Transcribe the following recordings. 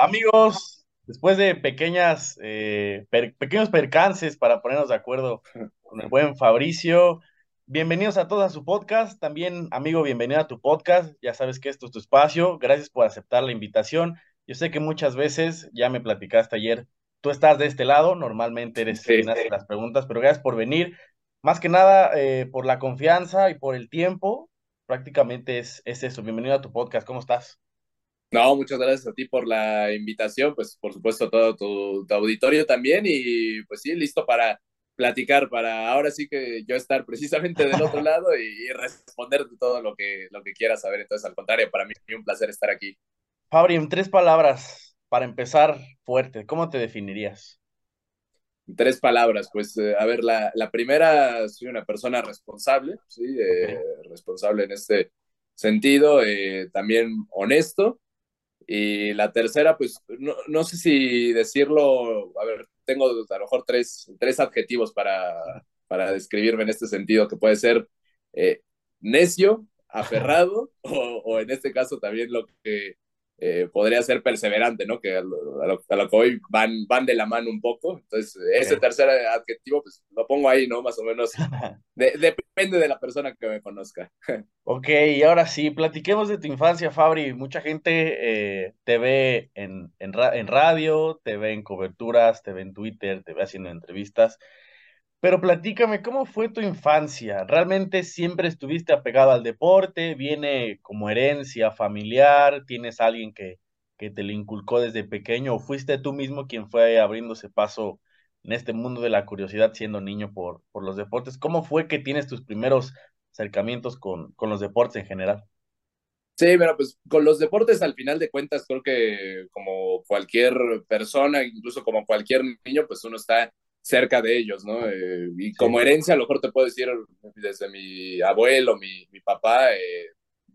Amigos, después de pequeñas, eh, per- pequeños percances para ponernos de acuerdo con el buen Fabricio, bienvenidos a todos a su podcast. También, amigo, bienvenido a tu podcast. Ya sabes que esto es tu espacio. Gracias por aceptar la invitación. Yo sé que muchas veces, ya me platicaste ayer, tú estás de este lado, normalmente eres Sí, quien hace las preguntas, pero gracias por venir. Más que nada, eh, por la confianza y por el tiempo. Prácticamente es, es eso. Bienvenido a tu podcast. ¿Cómo estás? No, muchas gracias a ti por la invitación, pues por supuesto todo tu, tu auditorio también y pues sí, listo para platicar, para ahora sí que yo estar precisamente del otro lado y, y responderte todo lo que, lo que quieras saber. Entonces, al contrario, para mí es un placer estar aquí. Fabri, en tres palabras, para empezar fuerte, ¿cómo te definirías? Tres palabras, pues eh, a ver, la, la primera, soy una persona responsable, sí, eh, responsable en este sentido, eh, también honesto Y la tercera, pues no, no sé si decirlo, a ver, tengo a lo mejor tres, tres adjetivos para, para describirme en este sentido, que puede ser eh, necio, aferrado, o, o, en este caso también lo que eh, podría ser perseverante, ¿no? Que a lo, a lo, a lo que hoy van, van de la mano un poco. Entonces, ese tercer adjetivo, pues lo pongo ahí, ¿no? Más o menos, de, depende de la persona que me conozca. Ok, y ahora sí, platiquemos de tu infancia, Fabri. Mucha gente eh, te ve en, en, ra- en radio, te ve en coberturas, te ve en Twitter, te ve haciendo entrevistas, pero platícame, ¿cómo fue tu infancia? ¿Realmente siempre estuviste apegado al deporte? ¿Viene como herencia familiar? ¿Tienes alguien que, que te lo inculcó desde pequeño? ¿O fuiste tú mismo quien fue abriéndose paso en este mundo de la curiosidad siendo niño por, por los deportes? ¿Cómo fue que tienes tus primeros acercamientos con, con los deportes en general? Sí, pero pues con los deportes al final de cuentas creo que como cualquier persona, incluso como cualquier niño, pues uno está cerca de ellos, ¿no? Eh, y como herencia a lo mejor te puedo decir desde mi abuelo, mi, mi papá, eh,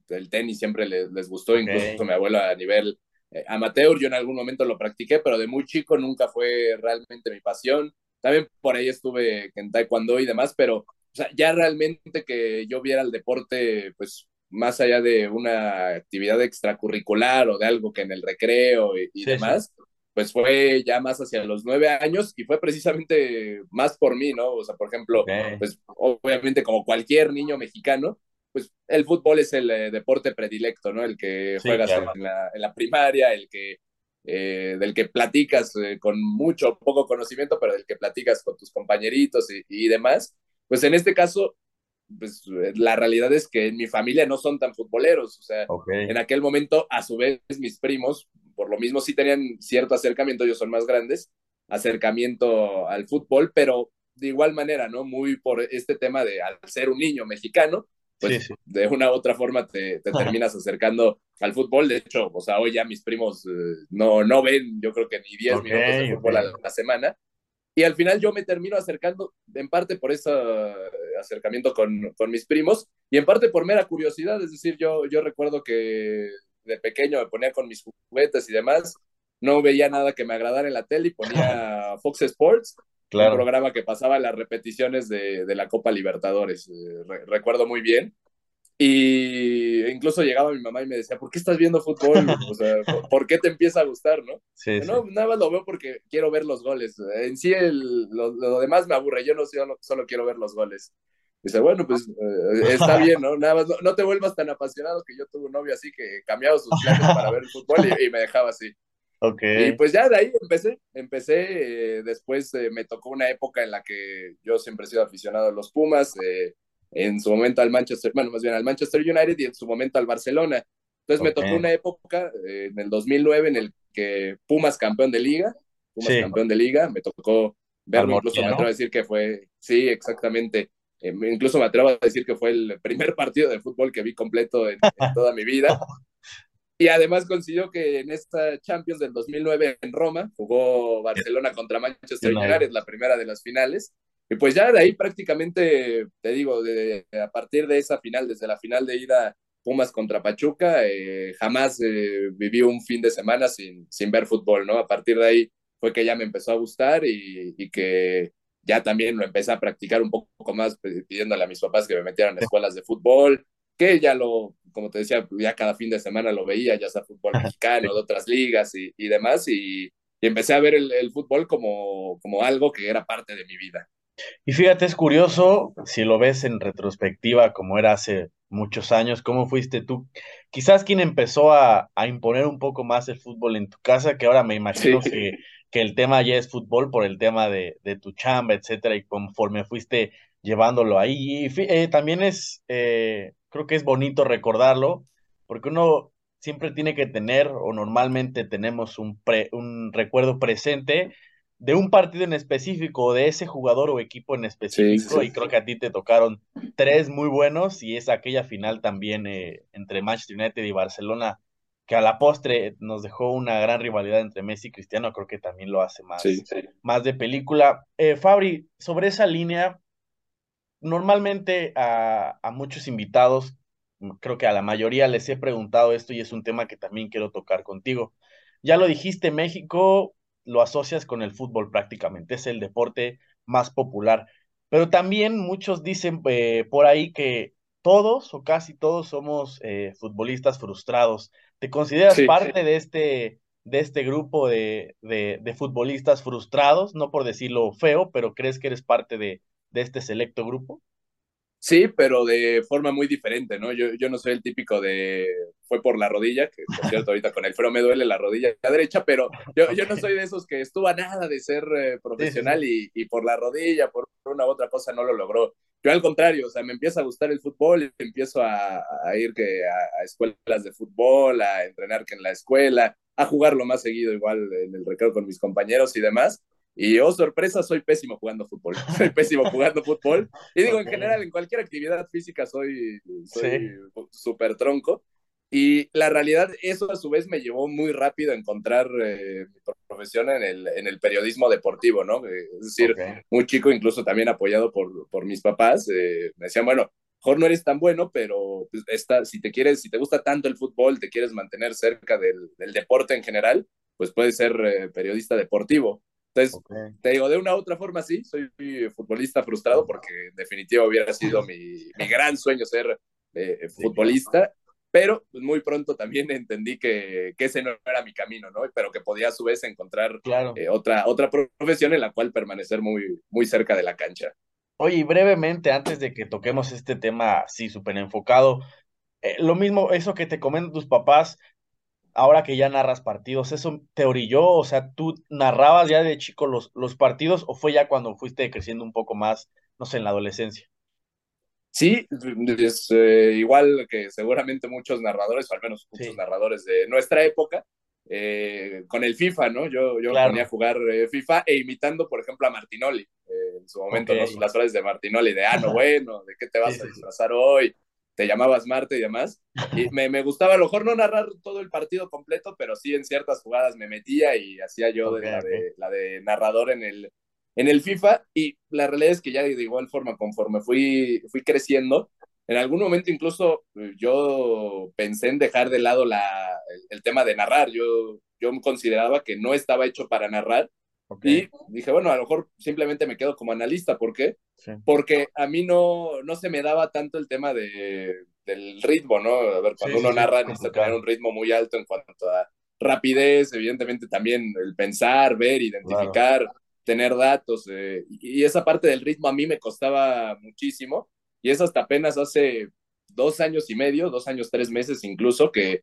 el tenis siempre les, les gustó, ok, incluso mi abuelo a nivel eh, amateur, yo en algún momento lo practiqué, pero de muy chico nunca fue realmente mi pasión. También por ahí estuve en taekwondo y demás, pero o sea, ya realmente que yo viera el deporte, pues más allá de una actividad extracurricular o de algo que en el recreo y, y sí, sí, demás, pues fue ya más hacia los nueve años y fue precisamente más por mí, ¿no? O sea, por ejemplo, ok, pues obviamente como cualquier niño mexicano, pues el fútbol es el eh, deporte predilecto, ¿no? El que sí, juegas claro. en la, en la primaria, el que eh, del que platicas eh, con mucho poco conocimiento, pero del que platicas con tus compañeritos y, y demás. Pues en este caso, pues la realidad es que en mi familia no son tan futboleros, o sea, Ok, en aquel momento, a su vez, mis primos, por lo mismo sí tenían cierto acercamiento, ellos son más grandes, acercamiento al fútbol, pero de igual manera, ¿no? Muy por este tema de al ser un niño mexicano, sí, pues sí. de una u otra forma te, te terminas acercando al fútbol. De hecho, o sea, hoy ya mis primos eh, no, no ven, yo creo que ni 10 Ok, minutos de fútbol a la semana, y al final yo me termino acercando en parte por ese acercamiento con, con mis primos y en parte por mera curiosidad. Es decir, yo, yo recuerdo que de pequeño me ponía con mis juguetes y demás, no veía nada que me agradara en la tele y ponía Fox Sports, un Claro. programa que pasaba las repeticiones de, de la Copa Libertadores. Eh, re recuerdo muy bien. Y incluso llegaba mi mamá y me decía, ¿por qué estás viendo fútbol? O sea, ¿por, ¿por qué te empieza a gustar, no? Sí, sí. No, nada más lo veo porque quiero ver los goles. En sí, el, lo, lo, demás me aburre. Yo no solo, solo quiero ver los goles. Dice, bueno, pues eh, está bien, ¿no? Nada más, no, no, te vuelvas tan apasionado que yo tuve un novio así que cambiaba sus planes para ver el fútbol y, y me dejaba así. Ok, Y pues ya de ahí empecé, empecé, eh, después eh, me tocó una época en la que yo siempre he sido aficionado a los Pumas, eh, en su momento al Manchester, bueno, más bien al Manchester United y en su momento al Barcelona. Entonces me tocó una época en el 2009 en el que Pumas campeón de liga, Pumas Sí, campeón de liga, me tocó verlo, incluso me atrevo a decir que fue, sí, exactamente, eh, incluso me atrevo a decir que fue el primer partido de fútbol que vi completo en, en toda mi vida. Y además consiguió que en esta Champions del 2009 en Roma jugó Barcelona contra. Manchester United. United, la primera de las finales. Y pues ya de ahí prácticamente, te digo, de, a partir de esa final, desde la final de ida Pumas contra Pachuca, eh, jamás eh, viví un fin de semana sin, sin ver fútbol, ¿no? A partir de ahí fue que ya me empezó a gustar y, y que ya también lo empecé a practicar un poco más pidiéndole a mis papás que me metieran a escuelas de fútbol, que ya lo, como te decía, ya cada fin de semana lo veía, ya sea fútbol mexicano, de otras ligas y, y demás, y, y, empecé a ver el, el, fútbol como, como algo que era parte de mi vida. Y fíjate, es curioso, si lo ves en retrospectiva, como era hace muchos años, ¿cómo fuiste tú? Quizás quien empezó a, a imponer un poco más el fútbol en tu casa, que ahora me imagino sí. que, que, el tema ya es fútbol por el tema de, de tu chamba, etcétera, y conforme fuiste llevándolo ahí. Y eh, también es, eh, creo que es bonito recordarlo, porque uno siempre tiene que tener, o normalmente tenemos un, pre, un recuerdo presente de un partido en específico, de ese jugador o equipo en específico, sí, sí, y creo que a ti te tocaron tres muy buenos, y es aquella final también eh, entre Manchester United y Barcelona, que a la postre nos dejó una gran rivalidad entre Messi y Cristiano, creo que también lo hace más, sí, más de película. Eh, Fabri, sobre esa línea, normalmente a, a muchos invitados, creo que a la mayoría les he preguntado esto y es un tema que también quiero tocar contigo. Ya lo dijiste, México lo asocias con el fútbol prácticamente, es el deporte más popular. Pero también muchos dicen eh, por ahí que todos o casi todos somos eh, futbolistas frustrados. ¿Te consideras sí, parte sí. de este de este grupo de, de, de, futbolistas frustrados? No por decirlo feo, pero ¿crees que eres parte de, de este selecto grupo? Sí, pero de forma muy diferente, ¿no? Yo, yo no soy el típico de fue por la rodilla, que por cierto ahorita con el frío me duele la rodilla derecha, pero yo, yo no soy de esos que estuvo a nada de ser eh, profesional sí, sí. Y, y, por la rodilla, por una u otra cosa no lo logró. Yo al contrario, o sea, me empieza a gustar el fútbol, empiezo a, a ir que a, a, escuelas de fútbol, a entrenar que en la escuela, a jugarlo más seguido igual en el recreo con mis compañeros y demás. Y oh, sorpresa, soy pésimo jugando fútbol. Soy pésimo jugando fútbol. Y digo, okay. en general, en cualquier actividad física soy súper sí. tronco. Y la realidad, eso a su vez me llevó muy rápido a encontrar eh, mi profesión en el, en el periodismo deportivo, ¿no? Es decir, okay. muy chico, incluso también apoyado por, por mis papás, eh, me decían, bueno, mejor no eres tan bueno, pero pues, esta, si te quieres, si te gusta tanto el fútbol, te quieres mantener cerca del, del deporte en general, pues puedes ser eh, periodista deportivo. Entonces, okay. te digo, de una u otra forma sí, soy futbolista frustrado porque en definitiva hubiera sido mi, mi gran sueño ser eh, futbolista, pero pues, muy pronto también entendí que, que, ese no era mi camino, ¿no? Pero que podía a su vez encontrar claro. eh, otra, otra profesión en la cual permanecer muy, muy cerca de la cancha. Oye, y brevemente, antes de que toquemos este tema así súper enfocado, eh, lo mismo, eso que te comentan tus papás, ahora que ya narras partidos, ¿eso te orilló? O sea, ¿tú narrabas ya de chico los, los partidos o fue ya cuando fuiste creciendo un poco más, no sé, en la adolescencia? Sí, es eh, igual que seguramente muchos narradores, o al menos muchos sí. narradores de nuestra época, eh, con el FIFA, ¿no? Yo, yo claro. ponía a jugar eh, FIFA e imitando, por ejemplo, a Martinoli. Eh, en su momento, okay. ¿no? las horas de Martinoli, de, ah, no, bueno, ¿de qué te vas a disfrazar hoy? te llamabas Marte y demás. Y me, me, gustaba a lo mejor no narrar todo el partido completo, pero sí en ciertas jugadas me metía y hacía yo okay, de, la, de, la, de, narrador en el, en el FIFA. Y la realidad es que ya de igual forma, conforme fui, fui creciendo, en algún momento incluso eh, yo pensé en dejar de lado la, el, el tema de narrar. Yo, yo consideraba que no estaba hecho para narrar Okay. Y dije, bueno, a lo mejor simplemente me quedo como analista. ¿Por qué? Sí. Porque a mí no, no se me daba tanto el tema de, del ritmo, ¿no? A ver, cuando sí, uno sí, narra necesita tener un ritmo muy alto en cuanto a rapidez, evidentemente también el pensar, ver, identificar, claro. Tener datos. Eh, y esa parte del ritmo a mí me costaba muchísimo. Y es hasta apenas hace dos años y medio, dos años, tres meses incluso, que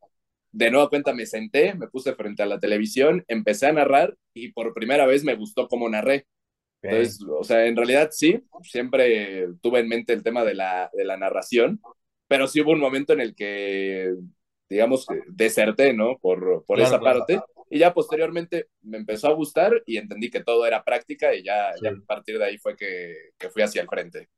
de nueva cuenta me senté, me puse frente a la televisión, empecé a narrar y por primera vez me gustó cómo narré. Entonces, o sea, en realidad sí, siempre tuve en mente el tema de la, de la narración, pero sí hubo un momento en el que, digamos, deserté, ¿no? Por, por claro, esa claro. parte. Y ya posteriormente me empezó a gustar y entendí que todo era práctica y ya, sí. ya a partir de ahí fue que, que, fui hacia el frente.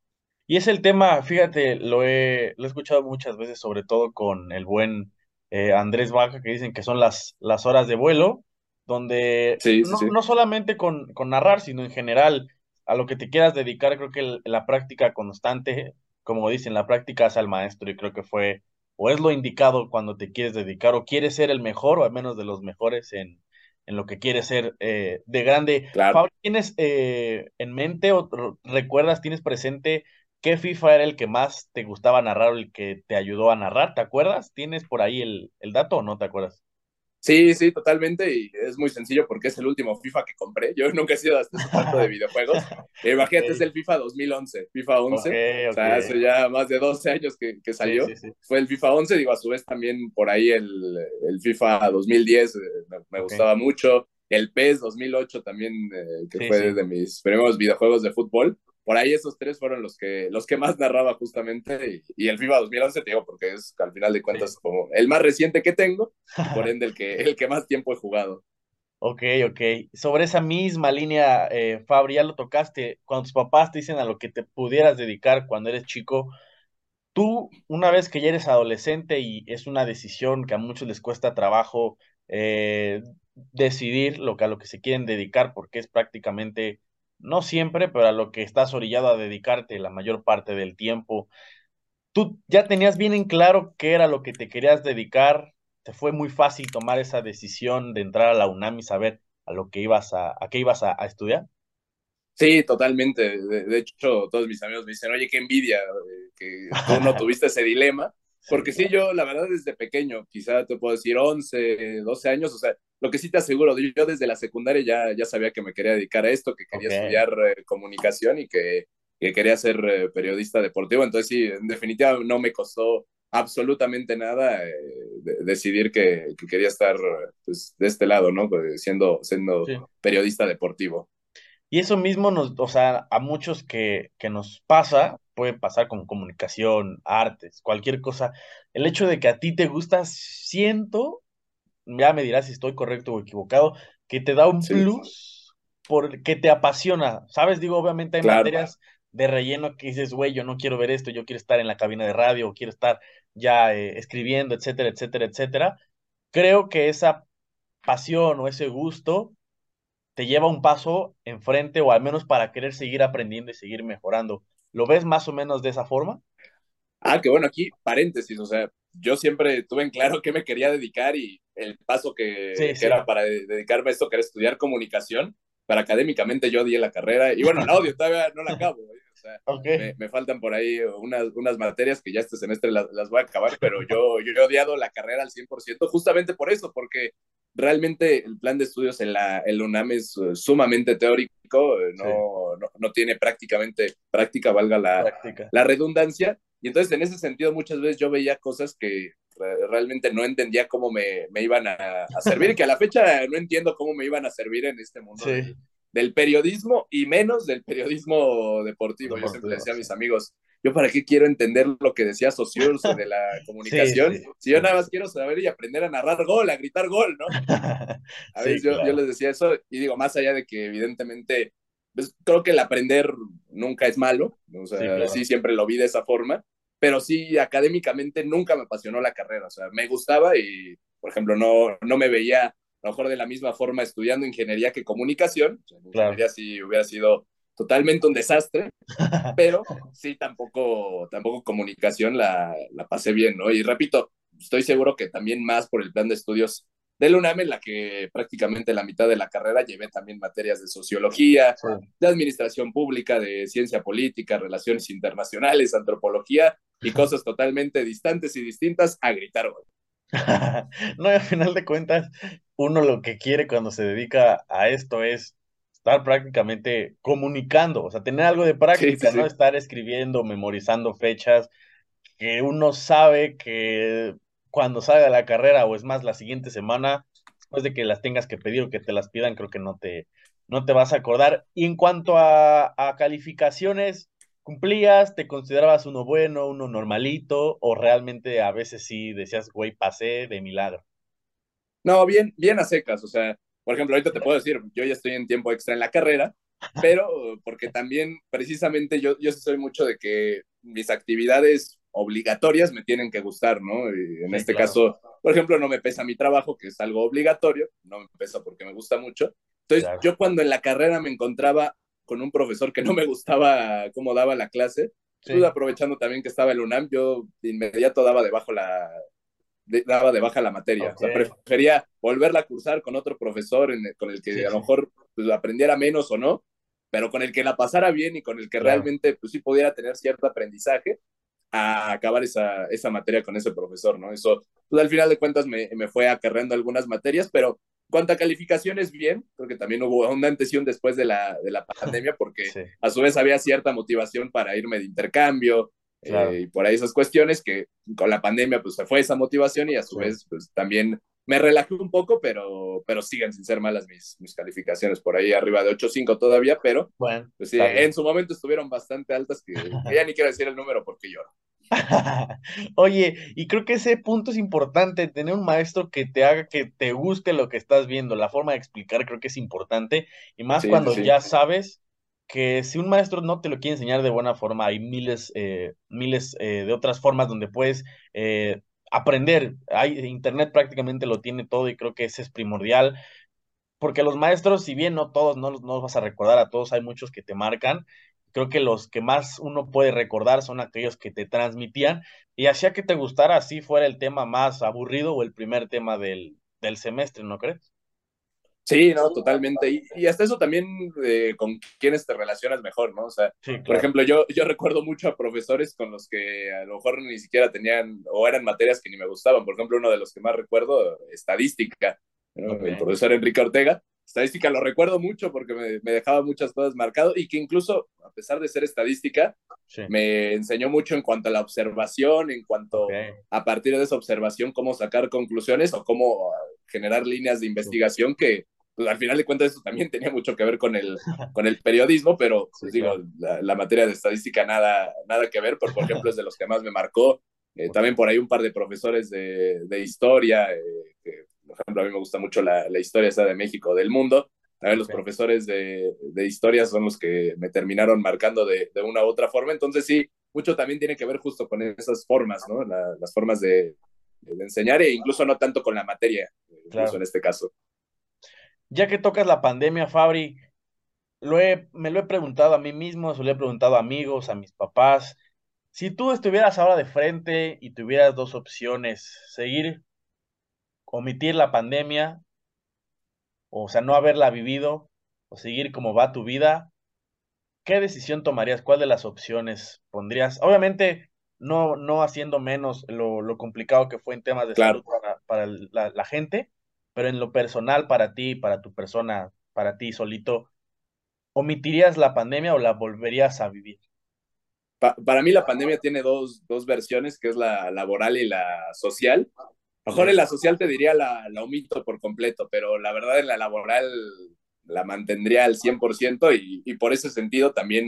Y es el tema, fíjate, lo he, lo he escuchado muchas veces, sobre todo con el buen eh, Andrés Baja, que dicen que son las, las horas de vuelo, donde sí, no, sí. no, solamente con, con, narrar, sino en general a lo que te quieras dedicar, creo que el, la práctica constante, como dicen, la práctica es al maestro y creo que fue o es lo indicado cuando te quieres dedicar o quieres ser el mejor o al menos de los mejores en, en lo que quieres ser eh, de grande. Claro. ¿tienes eh, en mente o recuerdas, tienes presente ¿qué FIFA era el que más te gustaba narrar o el que te ayudó a narrar? ¿Te acuerdas? ¿Tienes por ahí el, el dato o no te acuerdas? Sí, sí, totalmente. Y es muy sencillo porque es el último FIFA que compré. Yo nunca he sido hasta ese tanto de videojuegos. Imagínate, es el FIFA 2011, FIFA 11. O sea, hace ya más de 12 años que, que salió. Sí, sí, Fue el FIFA 11. Digo, a su vez también por ahí el, el FIFA 2010 eh, me, me gustaba mucho. El PES 2008 también, eh, que fue de mis primeros videojuegos de fútbol por ahí esos tres fueron los que, los que más narraba justamente y, el FIFA 2011 te digo porque es al final de cuentas como el más reciente que tengo por ende el que, el que más tiempo he jugado. Ok, ok. Sobre esa misma línea, eh, Fabri, ya lo tocaste, cuando tus papás te dicen a lo que te pudieras dedicar cuando eres chico, tú una vez que ya eres adolescente y es una decisión que a muchos les cuesta trabajo eh, decidir lo que a lo que se quieren dedicar porque es prácticamente no siempre, pero a lo que estás orillado a dedicarte la mayor parte del tiempo. ¿Tú ya tenías bien en claro qué era lo que te querías dedicar? ¿Te fue muy fácil tomar esa decisión de entrar a la UNAM y saber a lo que ibas a, a qué ibas a, estudiar? Sí, totalmente. De, hecho, todos mis amigos me dicen, oye, qué envidia eh, que tú no tuviste ese dilema. Porque sí, yo la verdad desde pequeño, quizá te puedo decir 11, 12 años, o sea, lo que sí te aseguro, yo desde la secundaria ya, ya sabía que me quería dedicar a esto, que quería estudiar eh, comunicación y que, que, quería ser eh, periodista deportivo. Entonces sí, en definitiva no me costó absolutamente nada eh, decidir que, que, quería estar pues, de este lado, ¿no? Pues, siendo, siendo periodista deportivo. Y eso mismo nos, o sea, a muchos que, que nos pasa, puede pasar con comunicación, artes, cualquier cosa. El hecho de que a ti te gusta, siento, ya me dirás si estoy correcto o equivocado, que te da un plus porque te apasiona, ¿sabes? Digo, obviamente hay materias de relleno que dices, güey, yo no quiero ver esto, yo quiero estar en la cabina de radio, quiero estar ya eh, escribiendo, etcétera, etcétera, etcétera. Creo que esa pasión o ese gusto te lleva un paso enfrente o al menos para querer seguir aprendiendo y seguir mejorando. ¿Lo ves más o menos de esa forma? Ah, que bueno, aquí paréntesis, o sea, yo siempre tuve en claro qué me quería dedicar y el paso que, era para dedicarme a esto, que era estudiar comunicación, para académicamente yo di la carrera y bueno, el audio todavía no la acabo, ¿eh? o sea, me, faltan por ahí unas, unas materias que ya este semestre las, las voy a acabar, pero yo, yo he odiado la carrera al 100% justamente por eso, porque realmente el plan de estudios en la, el UNAM es eh, sumamente teórico, no, no, no, tiene prácticamente práctica, valga la, la redundancia. Y entonces en ese sentido muchas veces yo veía cosas que realmente no entendía cómo me, me iban a, servir y que a la fecha no entiendo cómo me iban a servir en este mundo del, periodismo y menos del periodismo deportivo. Yo siempre decía a mis amigos, yo para qué quiero entender lo que decía Saussure de la comunicación, si yo nada más quiero saber y aprender a narrar gol, a gritar gol, ¿no? A veces yo, yo, les decía eso y digo, más allá de que evidentemente, pues, creo que el aprender nunca es malo, o sea, sí, siempre lo vi de esa forma, pero sí, académicamente nunca me apasionó la carrera, o sea, me gustaba y, por ejemplo, no, no me veía a lo mejor de la misma forma estudiando ingeniería que comunicación, o sea, ingeniería sí hubiera sido totalmente un desastre, pero sí, tampoco, tampoco comunicación la, la pasé bien, ¿no? Y repito, estoy seguro que también más por el plan de estudios del UNAM, en la que prácticamente la mitad de la carrera llevé también materias de sociología, de administración pública, de ciencia política, relaciones internacionales, antropología y cosas totalmente distantes y distintas a gritar. no, y al final de cuentas, uno lo que quiere cuando se dedica a esto es estar prácticamente comunicando, o sea, tener algo de práctica, no estar escribiendo, memorizando fechas, que uno sabe que cuando salga la carrera o es más la siguiente semana, después de que las tengas que pedir o que te las pidan, creo que no te, no te vas a acordar. Y en cuanto a, a calificaciones, ¿cumplías? ¿Te considerabas uno bueno, uno normalito? ¿O realmente a veces sí decías, güey, pasé de milagro? No, bien, bien a secas, o sea, por ejemplo, ahorita te puedo decir, yo ya estoy en tiempo extra en la carrera, pero porque también precisamente yo, yo soy mucho de que mis actividades obligatorias me tienen que gustar, ¿no? Y en este caso, por ejemplo, no me pesa mi trabajo, que es algo obligatorio, no me pesa porque me gusta mucho. Entonces, yo cuando en la carrera me encontraba con un profesor que no me gustaba cómo daba la clase, pues aprovechando también que estaba el UNAM, yo de inmediato daba debajo la, daba de baja la materia. O sea, prefería volverla a cursar con otro profesor con el que a lo mejor pues, aprendiera menos o no, pero con el que la pasara bien y con el que realmente pues sí pudiera tener cierto aprendizaje a acabar esa, esa materia con ese profesor, ¿no? Eso, pues al final de cuentas me, me fue acarreando algunas materias, pero cuanto a calificaciones, bien, porque también hubo un antes y un después de la, de la pandemia, porque a su vez había cierta motivación para irme de intercambio, eh, y por ahí esas cuestiones que con la pandemia pues se fue esa motivación y a su vez pues también me relajé un poco, pero, pero siguen sin ser malas mis, mis calificaciones, por ahí arriba de 8.5 todavía, pero bueno, pues sí, en su momento estuvieron bastante altas, que, ya ni quiero decir el número porque lloro. Oye, y creo que ese punto es importante, tener un maestro que te haga que te guste lo que estás viendo, la forma de explicar creo que es importante, y más cuando ya sabes que si un maestro no te lo quiere enseñar de buena forma, hay miles, eh, miles eh, de otras formas donde puedes eh, aprender. Hay, Internet prácticamente lo tiene todo y creo que ese es primordial. Porque los maestros, si bien no todos, no, no los vas a recordar a todos, hay muchos que te marcan. Creo que los que más uno puede recordar son aquellos que te transmitían y hacía que te gustara así fuera el tema más aburrido o el primer tema del, del semestre, ¿no crees? Sí, no, totalmente. Y, hasta eso también eh, con quienes te relacionas mejor, ¿no? O sea, por ejemplo, yo, yo recuerdo mucho a profesores con los que a lo mejor ni siquiera tenían o eran materias que ni me gustaban. Por ejemplo, uno de los que más recuerdo, estadística, el profesor Enrique Ortega. Estadística lo recuerdo mucho porque me, me, dejaba muchas cosas marcado y que incluso, a pesar de ser estadística, me enseñó mucho en cuanto a la observación, en cuanto a partir de esa observación, cómo sacar conclusiones o cómo generar líneas de investigación que pues al final de cuentas eso también tenía mucho que ver con el, con el periodismo, pero pues, digo, la, materia de estadística nada, nada que ver, por, por ejemplo es de los que más me marcó. Eh, también por ahí un par de profesores de, de historia, eh, que por ejemplo a mí me gusta mucho la, la historia esa de México, del mundo. También los profesores de, de, historia son los que me terminaron marcando de, de, una u otra forma. Entonces sí, mucho también tiene que ver justo con esas formas, ¿no? las formas de, de, enseñar e incluso no tanto con la materia, incluso en este caso. Ya que tocas la pandemia, Fabri, lo me lo he preguntado a mí mismo, se lo he preguntado a amigos, a mis papás. Si tú estuvieras ahora de frente y tuvieras dos opciones, seguir, omitir la pandemia, o sea, no haberla vivido, o seguir como va tu vida, ¿qué decisión tomarías? ¿Cuál de las opciones pondrías? Obviamente, no, no haciendo menos lo, lo complicado que fue en temas de salud para, para la, la, gente, pero en lo personal para ti, para tu persona, para ti solito, ¿omitirías la pandemia o la volverías a vivir? para mí la pandemia tiene dos, dos, versiones, que es la laboral y la social. A lo mejor en la social te diría la, la omito por completo, pero la verdad en la laboral la mantendría al 100% y, y por ese sentido también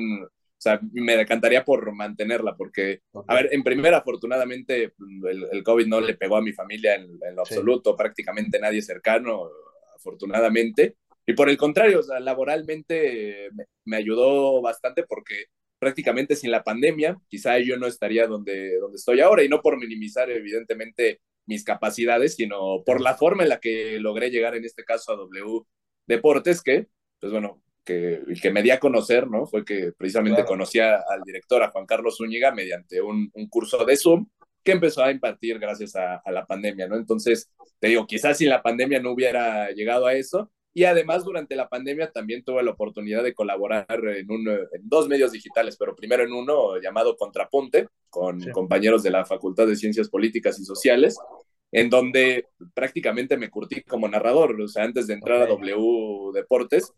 o sea, me decantaría por mantenerla, porque, a ver, en primera, afortunadamente, el, el, COVID no le pegó a mi familia en, en lo absoluto, prácticamente nadie cercano, afortunadamente. Y por el contrario, o sea, laboralmente me, me, ayudó bastante porque prácticamente sin la pandemia, quizá yo no estaría donde, donde estoy ahora, y no por minimizar, evidentemente, mis capacidades, sino por la forma en la que logré llegar en este caso a W Deportes, que, pues bueno, que, que me di a conocer, ¿no? Fue que precisamente claro. conocí al director, a Juan Carlos Zúñiga, mediante un, un, curso de Zoom que empezó a impartir gracias a, a, la pandemia, ¿no? Entonces, te digo, quizás sin la pandemia no hubiera llegado a eso. Y además, durante la pandemia también tuve la oportunidad de colaborar en, un, en dos medios digitales, pero primero en uno llamado Contrapunte, con sí. compañeros de la Facultad de Ciencias Políticas y Sociales, en donde prácticamente me curtí como narrador. O sea, antes de entrar okay. a W Deportes,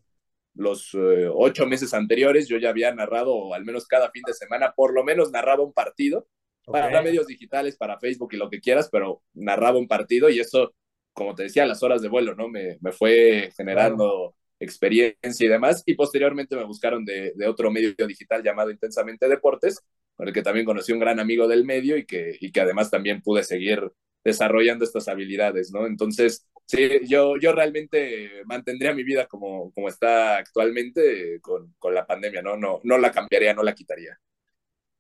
los eh, ocho meses anteriores yo ya había narrado, o al menos cada fin de semana, por lo menos narraba un partido okay. para medios digitales, para Facebook y lo que quieras, pero narraba un partido y eso, como te decía, las horas de vuelo, ¿no? Me, me fue generando experiencia y demás. Y posteriormente me buscaron de, de, otro medio digital llamado Intensamente Deportes, con el que también conocí un gran amigo del medio y que, y que además también pude seguir desarrollando estas habilidades, ¿no? Entonces, Sí, yo, yo realmente mantendría mi vida como, como está actualmente con, con, la pandemia, ¿no? ¿no? No la cambiaría, no la quitaría.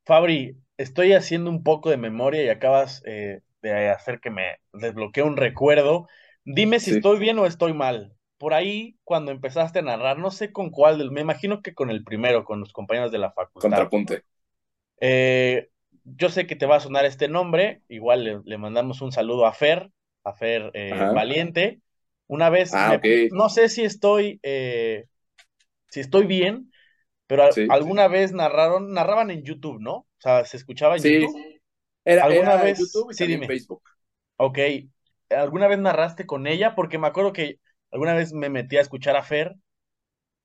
Fabri, estoy haciendo un poco de memoria y acabas eh, de hacer que me desbloquee un recuerdo. Dime si sí. estoy bien o estoy mal. Por ahí, cuando empezaste a narrar, no sé con cuál, me imagino que con el primero, con los compañeros de la facultad. Contrapunte. Eh, yo sé que te va a sonar este nombre, igual le, le mandamos un saludo a Fer, a Fer eh, Valiente. Una vez, ah, me, okay. no sé si estoy, eh, si estoy bien, pero alguna vez narraron, narraban en YouTube, ¿no? O sea, ¿se escuchaba en sí. YouTube? Era, ¿Alguna vez? YouTube y sí, dime. Facebook. Ok, ¿alguna vez narraste con ella? Porque me acuerdo que alguna vez me metí a escuchar a Fer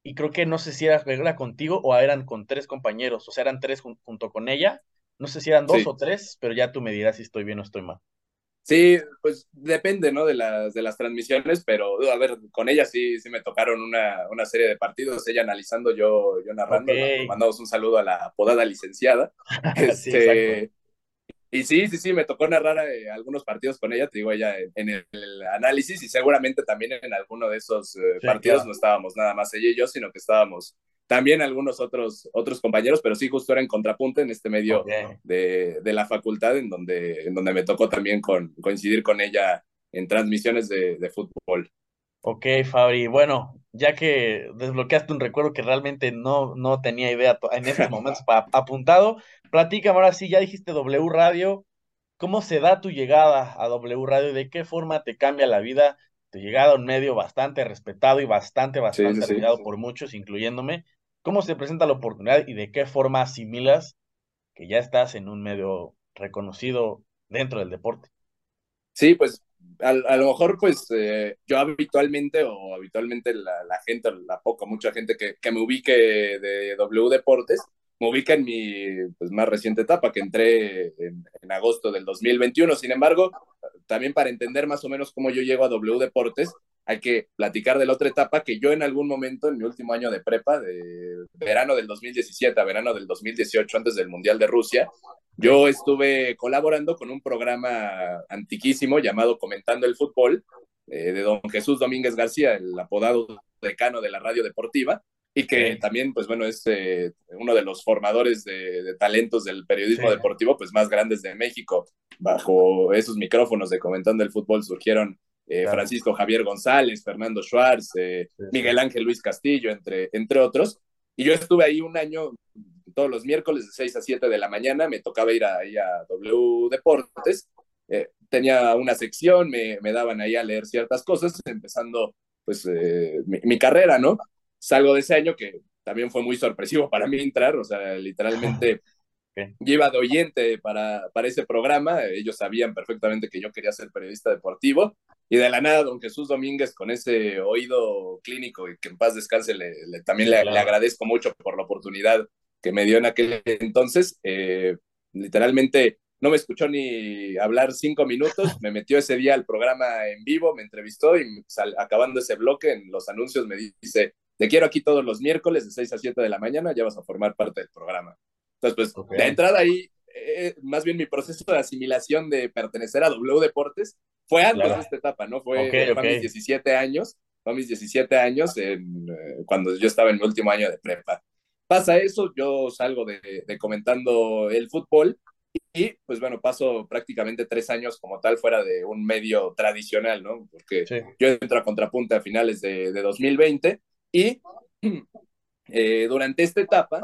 y creo que no sé si era, contigo o eran con tres compañeros, o sea, eran tres junto con ella. No sé si eran dos o tres, pero ya tú me dirás si estoy bien o estoy mal. Sí, pues depende, ¿no? De las, de las transmisiones, pero a ver, con ella sí, sí me tocaron una, una serie de partidos, ella analizando, yo, yo narrando. Mandamos un saludo a la podada licenciada. este, y sí, sí, sí, me tocó narrar eh, algunos partidos con ella, te digo, ella en, el, análisis y seguramente también en alguno de esos eh, partidos no estábamos nada más ella y yo, sino que estábamos también algunos otros, otros compañeros, pero sí justo era en contrapunte en este medio de, de, la facultad en donde, en donde me tocó también con, coincidir con ella en transmisiones de, de fútbol. Ok, Fabri, bueno, ya que desbloqueaste un recuerdo que realmente no, no tenía idea en este momento apuntado, platícame ahora sí, ya dijiste W Radio, ¿cómo se da tu llegada a W Radio y de qué forma te cambia la vida? Tu llegada a un medio bastante respetado y bastante, bastante admirado por muchos, incluyéndome. ¿Cómo se presenta la oportunidad y de qué forma asimilas que ya estás en un medio reconocido dentro del deporte? Sí, pues a, lo mejor pues eh, yo habitualmente o habitualmente la, la, gente, la poca, mucha gente que, me ubique de W Deportes, me ubica en mi pues, más reciente etapa, que entré en, en, agosto del 2021. Sin embargo, también para entender más o menos cómo yo llego a W Deportes, hay que platicar de la otra etapa que yo en algún momento, en mi último año de prepa, de verano del 2017 a verano del 2018, antes del Mundial de Rusia, yo estuve colaborando con un programa antiquísimo llamado Comentando el Fútbol, eh, de don Jesús Domínguez García, el apodado decano de la radio deportiva, y que también, pues bueno, es eh, uno de los formadores de, talentos del periodismo deportivo, pues más grandes de México. Bajo esos micrófonos de Comentando el Fútbol surgieron eh, Francisco Javier González, Fernando Schwartz, eh, Miguel Ángel Luis Castillo, entre, entre otros. Y yo estuve ahí un año, todos los miércoles de 6 a 7 de la mañana, me tocaba ir ahí a W Deportes. Eh, tenía una sección, me, me, daban ahí a leer ciertas cosas, empezando pues mi, mi, carrera, ¿no? Salgo de ese año que también fue muy sorpresivo para mí entrar, o sea, literalmente Okay. Yo de oyente para, para ese programa, ellos sabían perfectamente que yo quería ser periodista deportivo, y de la nada, don Jesús Domínguez, con ese oído clínico y que en paz descanse, le, también le, agradezco mucho por la oportunidad que me dio en aquel entonces. Eh, literalmente no me escuchó ni hablar cinco minutos, me metió ese día al programa en vivo, me entrevistó y acabando ese bloque en los anuncios me dice, te quiero aquí todos los miércoles de 6 a 7 de la mañana, ya vas a formar parte del programa. Entonces, pues, de entrada ahí, eh, más bien mi proceso de asimilación de pertenecer a W Deportes fue antes de esta etapa, ¿no? Fue, a mis 17 años, fue a mis 17 años en, eh, cuando yo estaba en mi último año de prepa. Pasa eso, yo salgo de, de, comentando el fútbol y pues bueno, paso prácticamente tres años como tal fuera de un medio tradicional, ¿no? Porque yo entro a Contrapunta a finales de, de 2020 y eh, durante esta etapa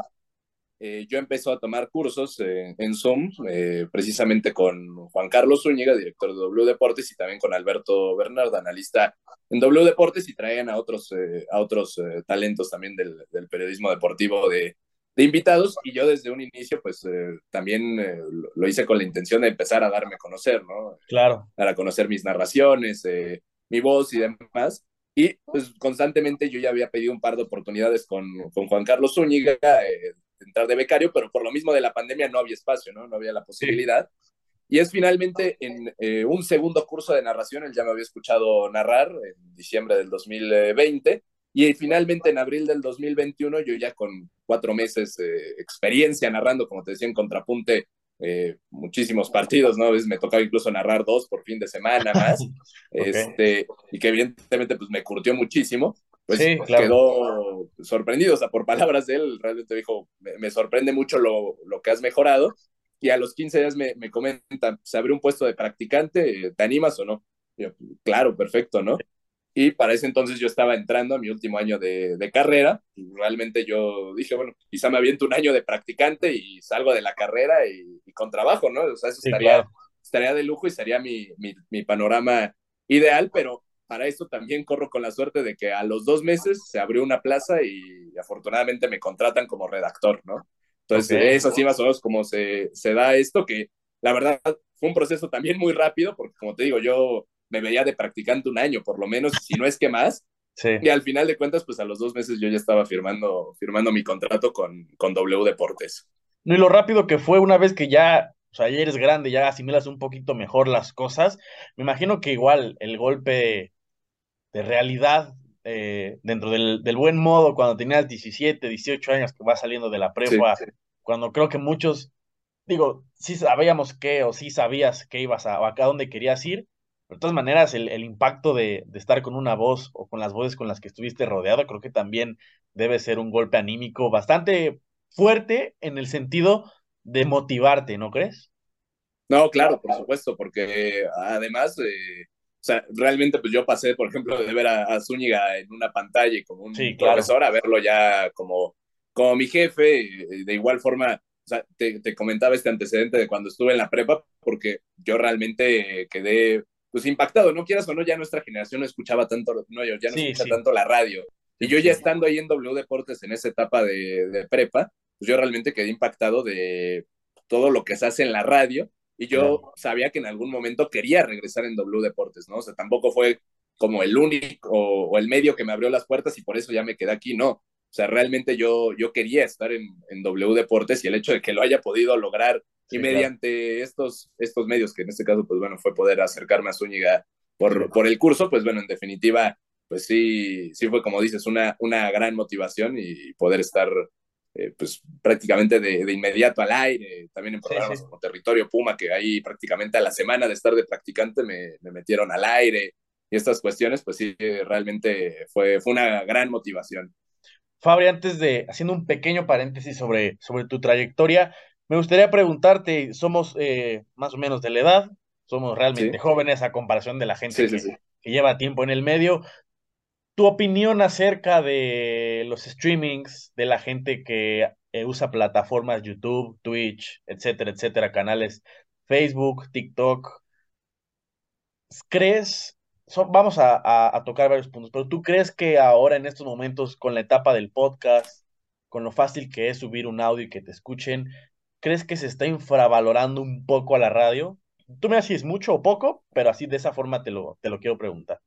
eh, yo empecé a tomar cursos eh, en Zoom, eh, precisamente con Juan Carlos Zúñiga, director de W Deportes, y también con Alberto Bernardo, analista en W Deportes, y traían a otros, a otros talentos también del, del periodismo deportivo de, de, invitados. Y yo desde un inicio, pues también lo hice con la intención de empezar a darme a conocer, ¿no? Claro. Para conocer mis narraciones, mi voz y demás. Y pues constantemente yo ya había pedido un par de oportunidades con, con Juan Carlos Zúñiga, eh, entrar de becario, pero por lo mismo de la pandemia no había espacio, ¿no? No había la posibilidad. Y es finalmente en eh, un segundo curso de narración, él ya me había escuchado narrar en diciembre del 2020, y finalmente en abril del 2021, yo ya con cuatro meses de experiencia narrando, como te decía, en contrapunte, eh, muchísimos partidos, ¿no? Me tocaba incluso narrar dos por fin de semana más, este, y que evidentemente pues me curtió muchísimo pues quedó sorprendido, o sea, por palabras de él, realmente dijo, me, sorprende mucho lo, lo, que has mejorado, y a los 15 días me, me comenta, se abrió un puesto de practicante, ¿te animas o no? yo, claro, perfecto, ¿no? Y para ese entonces yo estaba entrando a mi último año de, de, carrera, y realmente yo dije, bueno, quizá me aviento un año de practicante y salgo de la carrera y, con trabajo, ¿no? O sea, eso estaría, estaría de lujo y sería mi, mi, mi panorama ideal, pero para eso también corro con la suerte de que a los dos meses se abrió una plaza y afortunadamente me contratan como redactor, ¿no? Entonces, es así más o menos como se, se da esto, que la verdad fue un proceso también muy rápido, porque como te digo, yo me veía de practicante un año, por lo menos, si no es que más. Sí. Y al final de cuentas, pues a los dos meses yo ya estaba firmando, firmando mi contrato con, con W Deportes. No, y lo rápido que fue una vez que ya, o sea, ya eres grande, ya asimilas un poquito mejor las cosas, me imagino que igual el golpe de realidad eh, dentro del, del, buen modo cuando tenías 17, 18 años que vas saliendo de la prepa, cuando creo que muchos, digo, sí sabíamos qué o sí sabías que ibas a, a dónde querías ir, de todas maneras, el, el impacto de, de, estar con una voz o con las voces con las que estuviste rodeado, creo que también debe ser un golpe anímico bastante fuerte en el sentido de motivarte, ¿no crees? No, claro, por supuesto, porque además, eh, o sea, realmente pues yo pasé, por ejemplo, de ver a, Zúñiga en una pantalla y como un profesor a verlo ya como, como mi jefe, eh, de igual forma, o sea, te, te, comentaba este antecedente de cuando estuve en la prepa, porque yo realmente quedé pues impactado, no quieras o no, ya nuestra generación no escuchaba tanto, no, ya no escucha tanto la radio. Y yo ya estando ahí en W Deportes en esa etapa de, de, prepa, pues yo realmente quedé impactado de todo lo que se hace en la radio y yo sabía que en algún momento quería regresar en W Deportes, ¿no? O sea, tampoco fue como el único o, el medio que me abrió las puertas y por eso ya me quedé aquí, no. O sea, realmente yo, yo quería estar en, en W Deportes y el hecho de que lo haya podido lograr y mediante estos, estos medios, que en este caso, pues bueno, fue poder acercarme a Zúñiga por, por el curso, pues bueno, en definitiva, pues sí, sí fue como dices, una, una gran motivación y poder estar eh, pues prácticamente de, de, inmediato al aire, también en programas como Territorio Puma, que ahí prácticamente a la semana de estar de practicante me, me, metieron al aire y estas cuestiones, pues sí, realmente fue, fue una gran motivación. Fabri, antes de, haciendo un pequeño paréntesis sobre, sobre tu trayectoria, me gustaría preguntarte, somos eh, más o menos de la edad, somos realmente jóvenes a comparación de la gente que, que, lleva tiempo en el medio. Tu opinión acerca de los streamings, de la gente que eh, usa plataformas YouTube, Twitch, etcétera, etcétera, canales Facebook, TikTok. ¿Crees? vamos a, tocar varios puntos, pero ¿tú crees que ahora en estos momentos, con la etapa del podcast, con lo fácil que es subir un audio y que te escuchen, ¿crees que se está infravalorando un poco a la radio? Tú me es mucho o poco, pero así de esa forma te lo, te lo quiero preguntar.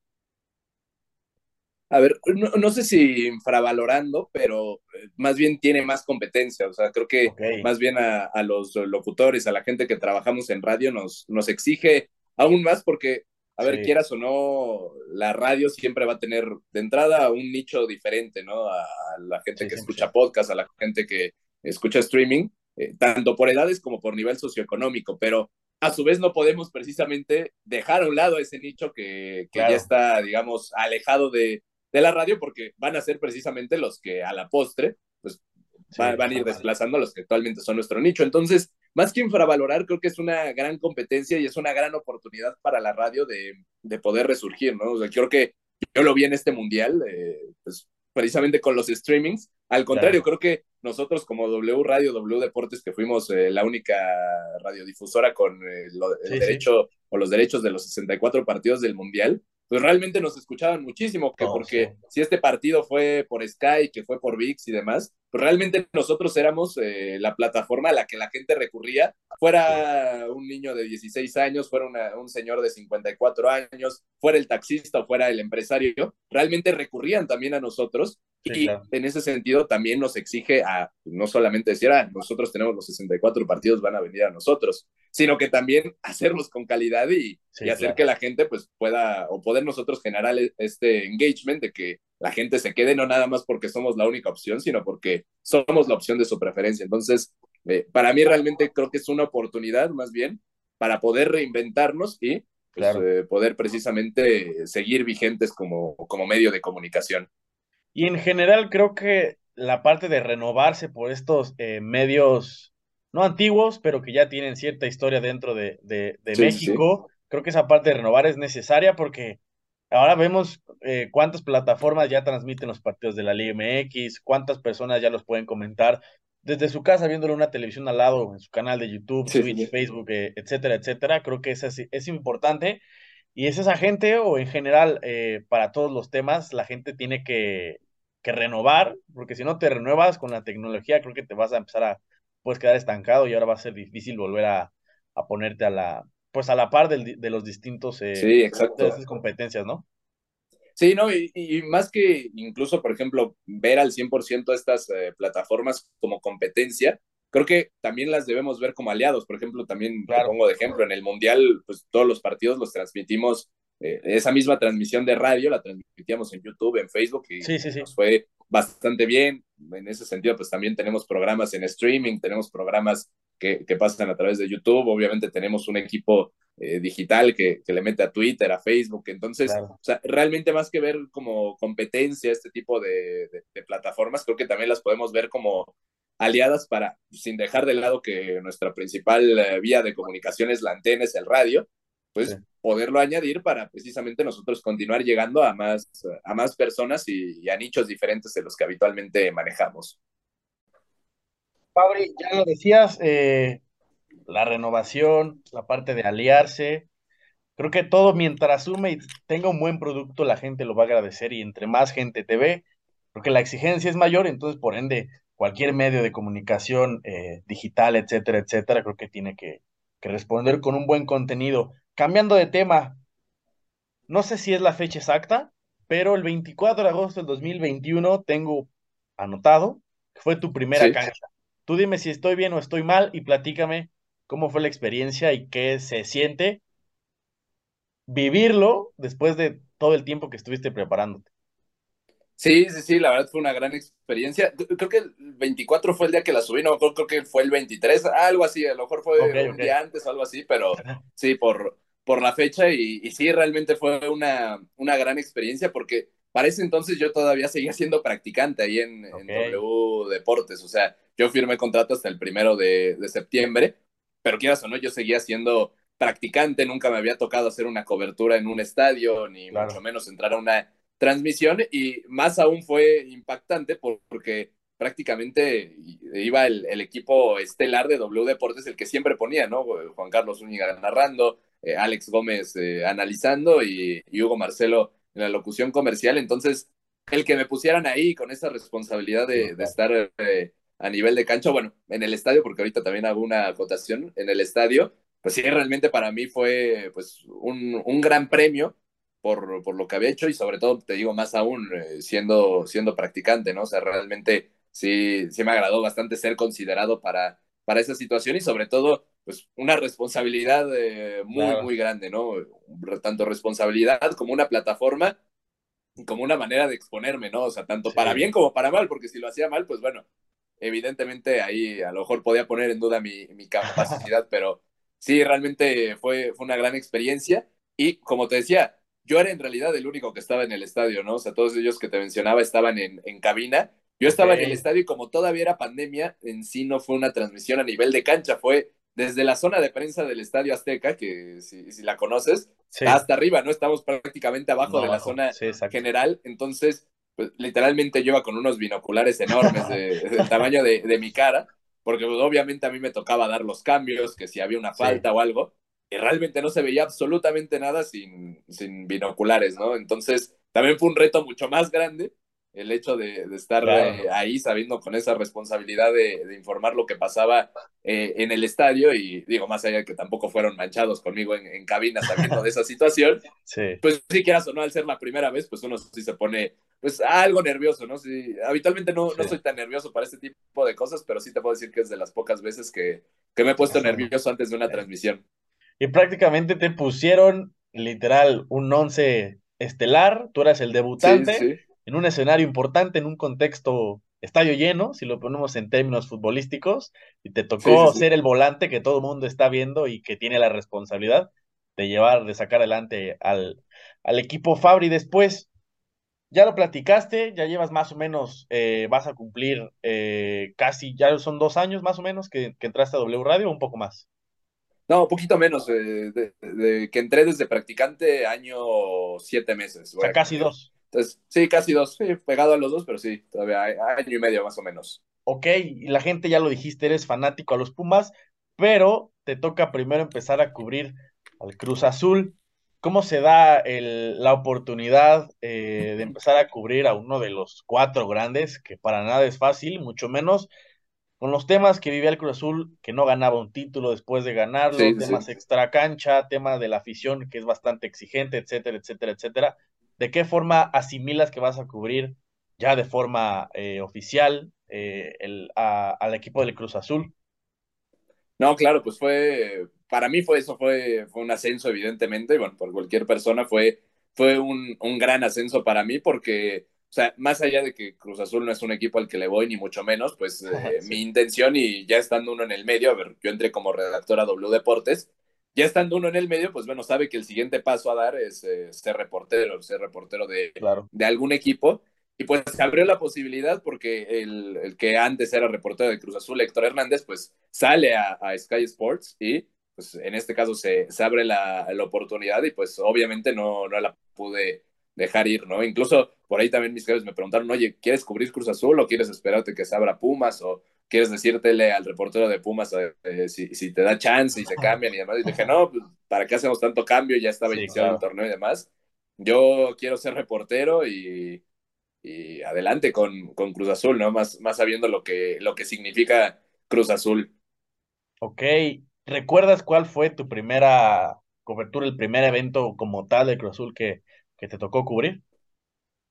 A ver, no, sé si infravalorando, pero eh, más bien tiene más competencia. O sea, creo que más bien a, a, los locutores, a la gente que trabajamos en radio, nos, nos exige aún más porque, a ver, quieras o no, la radio siempre va a tener de entrada un nicho diferente, ¿no? A, la gente que escucha podcast, a la gente que escucha streaming. Eh, tanto por edades como por nivel socioeconómico, pero a su vez no podemos precisamente dejar a un lado ese nicho que, que ya está, digamos, alejado de, de, la radio, porque van a ser precisamente los que a la postre, pues van, a ir desplazando a los que actualmente son nuestro nicho. Entonces, más que infravalorar, creo que es una gran competencia y es una gran oportunidad para la radio de, de poder resurgir, ¿no? O sea, creo que yo lo vi en este mundial, eh, pues precisamente con los streamings. Al contrario, creo que nosotros como W Radio, W Deportes, que fuimos eh, la única radiodifusora con eh, lo, el derecho o los derechos de los 64 partidos del Mundial, pues realmente nos escuchaban muchísimo, que porque si este partido fue por Sky, que fue por VIX y demás, pues realmente nosotros éramos eh, la plataforma a la que la gente recurría, fuera un niño de 16 años, fuera una, un señor de 54 años, fuera el taxista o fuera el empresario, realmente recurrían también a nosotros y en ese sentido también nos exige a no solamente decir, ah, nosotros tenemos los 64 partidos, van a venir a nosotros, sino que también hacerlos con calidad y, y hacer que la gente pues pueda o poder nosotros generar e, este engagement de que la gente se quede no nada más porque somos la única opción, sino porque somos la opción de su preferencia. Entonces, eh, para mí realmente creo que es una oportunidad más bien para poder reinventarnos y pues, eh, poder precisamente seguir vigentes como, como medio de comunicación. Y en general creo que la parte de renovarse por estos eh, medios, no antiguos, pero que ya tienen cierta historia dentro de, de, México, creo que esa parte de renovar es necesaria porque ahora vemos eh, cuántas plataformas ya transmiten los partidos de la Liga MX, cuántas personas ya los pueden comentar desde su casa viéndolo en una televisión al lado, en su canal de YouTube, Twitch, Facebook, eh, etcétera, etcétera. Creo que es, es importante. Y es esa gente, o en general, para todos los temas, la gente tiene que que renovar, porque si no te renuevas con la tecnología, creo que te vas a empezar a, puedes quedar estancado y ahora va a ser difícil volver a, a ponerte a la, pues a la par del, de los distintos, eh, sí, exacto. De competencias, ¿no? Sí, no, y, y, más que incluso, por ejemplo, ver al 100% estas eh, plataformas como competencia, creo que también las debemos ver como aliados. Por ejemplo, también te pongo de ejemplo, en el Mundial, pues todos los partidos los transmitimos, eh, esa misma transmisión de radio la transmitíamos en YouTube, en Facebook, y sí, sí, sí. nos fue bastante bien. En ese sentido, pues también tenemos programas en streaming, tenemos programas que, que pasan a través de YouTube, obviamente tenemos un equipo eh, digital que, que, le mete a Twitter, a Facebook. Entonces, o sea, realmente más que ver como competencia este tipo de, de, plataformas, creo que también las podemos ver como aliadas para, sin dejar de lado que nuestra principal eh, vía de comunicación es la antena, es el radio, pues poderlo añadir para precisamente nosotros continuar llegando a más, a más personas y, y, a nichos diferentes de los que habitualmente manejamos. Fabri, ya lo decías, eh, la renovación, la parte de aliarse. Creo que todo mientras sume y tenga un buen producto, la gente lo va a agradecer y entre más gente te ve, porque la exigencia es mayor, entonces por ende cualquier medio de comunicación eh, digital, etcétera, etcétera, creo que tiene que, que responder con un buen contenido. Cambiando de tema, no sé si es la fecha exacta, pero el 24 de agosto del 2021 tengo anotado que fue tu primera Sí. cancha. Tú dime si estoy bien o estoy mal y platícame cómo fue la experiencia y qué se siente vivirlo después de todo el tiempo que estuviste preparándote. Sí, sí, sí, la verdad fue una gran experiencia. Creo que el 24 fue el día que la subí, no, creo, creo que fue el 23, algo así, a lo mejor fue un día antes algo así, pero sí, por, por la fecha y, y sí, realmente fue una, una gran experiencia porque para ese entonces yo todavía seguía siendo practicante ahí en. W Deportes, o sea, yo firmé contrato hasta el primero de, de septiembre, pero quieras o no, yo seguía siendo practicante, nunca me había tocado hacer una cobertura en un estadio, ni Claro. mucho menos entrar a una transmisión y más aún fue impactante por- porque prácticamente iba el, el equipo estelar de W Deportes, el que siempre ponía, ¿no? Juan Carlos Zúñiga narrando, eh, Alex Gómez eh, analizando y, Hugo Marcelo en la locución comercial. Entonces, el que me pusieran ahí con esa responsabilidad de, estar eh, a nivel de cancha, bueno, en el estadio, porque ahorita también hago una acotación en el estadio, pues sí, realmente para mí fue pues un, un gran premio por, por lo que había hecho y sobre todo, te digo, más aún siendo, siendo practicante, ¿no? O sea, realmente sí, sí me agradó bastante ser considerado para, para esa situación y sobre todo, pues una responsabilidad eh, muy, Claro. muy grande, ¿no? Tanto responsabilidad como una plataforma, como una manera de exponerme, ¿no? O sea, tanto Sí. para bien como para mal, porque si lo hacía mal, pues bueno, evidentemente ahí a lo mejor podía poner en duda mi, mi capacidad, pero sí, realmente fue, fue una gran experiencia y como te decía, yo era en realidad el único que estaba en el estadio, ¿no? O sea, todos ellos que te mencionaba estaban en, en cabina. Yo estaba en el estadio y como todavía era pandemia, en sí no fue una transmisión a nivel de cancha, fue desde la zona de prensa del Estadio Azteca, que si, si la conoces, Sí, hasta arriba, ¿no? Estamos prácticamente abajo no, de la abajo. zona Sí, general, entonces, pues, literalmente yo iba con unos binoculares enormes de- del tamaño de, de mi cara, porque pues, obviamente a mí me tocaba dar los cambios, que si había una Sí. falta o algo, y realmente no se veía absolutamente nada sin, sin binoculares, ¿no? Entonces, también fue un reto mucho más grande el hecho de, de estar Claro. eh, ahí sabiendo con esa responsabilidad de, de informar lo que pasaba eh, en el estadio y digo, más allá de que tampoco fueron manchados conmigo en, en cabina sabiendo de esa situación, Sí, pues si quieras o no, al ser la primera vez, pues uno sí se pone pues algo nervioso, ¿no? Sí, habitualmente no, no Sí. soy tan nervioso para este tipo de cosas, pero sí te puedo decir que es de las pocas veces que, que me he puesto nervioso antes de una transmisión. Y prácticamente te pusieron literal un once estelar, tú eras el Sí, debutante sí, en un escenario importante, en un contexto estadio lleno, si lo ponemos en términos futbolísticos, y te tocó sí, sí. ser el volante que todo el mundo está viendo y que tiene la responsabilidad de llevar, de sacar adelante al, al equipo Fabri. Después, ya lo platicaste, ya llevas más o menos, eh, vas a cumplir eh, casi, ya son dos años más o menos que, que entraste a W Radio, un poco más. No, un poquito menos, eh, de, de que entré desde practicante año siete meses, O sea, casi dos. Entonces, sí, casi dos, sí, pegado a los dos, pero sí, todavía hay- año y medio más o menos. Ok, y la gente ya lo dijiste, eres fanático a los Pumas, pero te toca primero empezar a cubrir al Cruz Azul. ¿cómo se da el, la oportunidad eh, de empezar a cubrir a uno de los cuatro grandes, que para nada es fácil, mucho menos con los temas que vivía el Cruz Azul, que no ganaba un título después de ganarlo, Sí, temas sí. extra cancha, tema de la afición que es bastante exigente, etcétera, etcétera, etcétera. ¿De qué forma asimilas que vas a cubrir ya de forma eh, oficial eh, el, a- al equipo del Cruz Azul? No, claro, pues fue, para mí fue eso, fue, fue un ascenso, evidentemente, y bueno, por cualquier persona fue, fue un, un gran ascenso para mí porque, o sea, más allá de que Cruz Azul no es un equipo al que le voy, ni mucho menos, pues eh, Sí, mi intención y ya estando uno en el medio, a ver, yo entré como redactor a W Deportes, ya estando uno en el medio, pues bueno, sabe que el siguiente paso a dar es eh, ser reportero, ser reportero de, claro, de algún equipo. Y pues se abrió la posibilidad porque el, el que antes era reportero de Cruz Azul, Héctor Hernández, pues sale a, a Sky Sports y pues en este caso se, se abre la, la, oportunidad y pues obviamente no, no la pude dejar ir, ¿no? Incluso por ahí también mis jefes me preguntaron, oye, ¿quieres cubrir Cruz Azul o quieres esperarte que se abra Pumas o quieres decírtele al reportero de Pumas eh, si, si, te da chance y se cambian y demás? Y dije, no, pues, ¿para qué hacemos tanto cambio? Ya estaba sí, iniciado claro. el torneo y demás. Yo quiero ser reportero y, y adelante con, con, Cruz Azul, ¿no? Más, más sabiendo lo que, lo que significa Cruz Azul. Ok, ¿recuerdas cuál fue tu primera cobertura, el primer evento como tal de Cruz Azul que, que te tocó cubrir?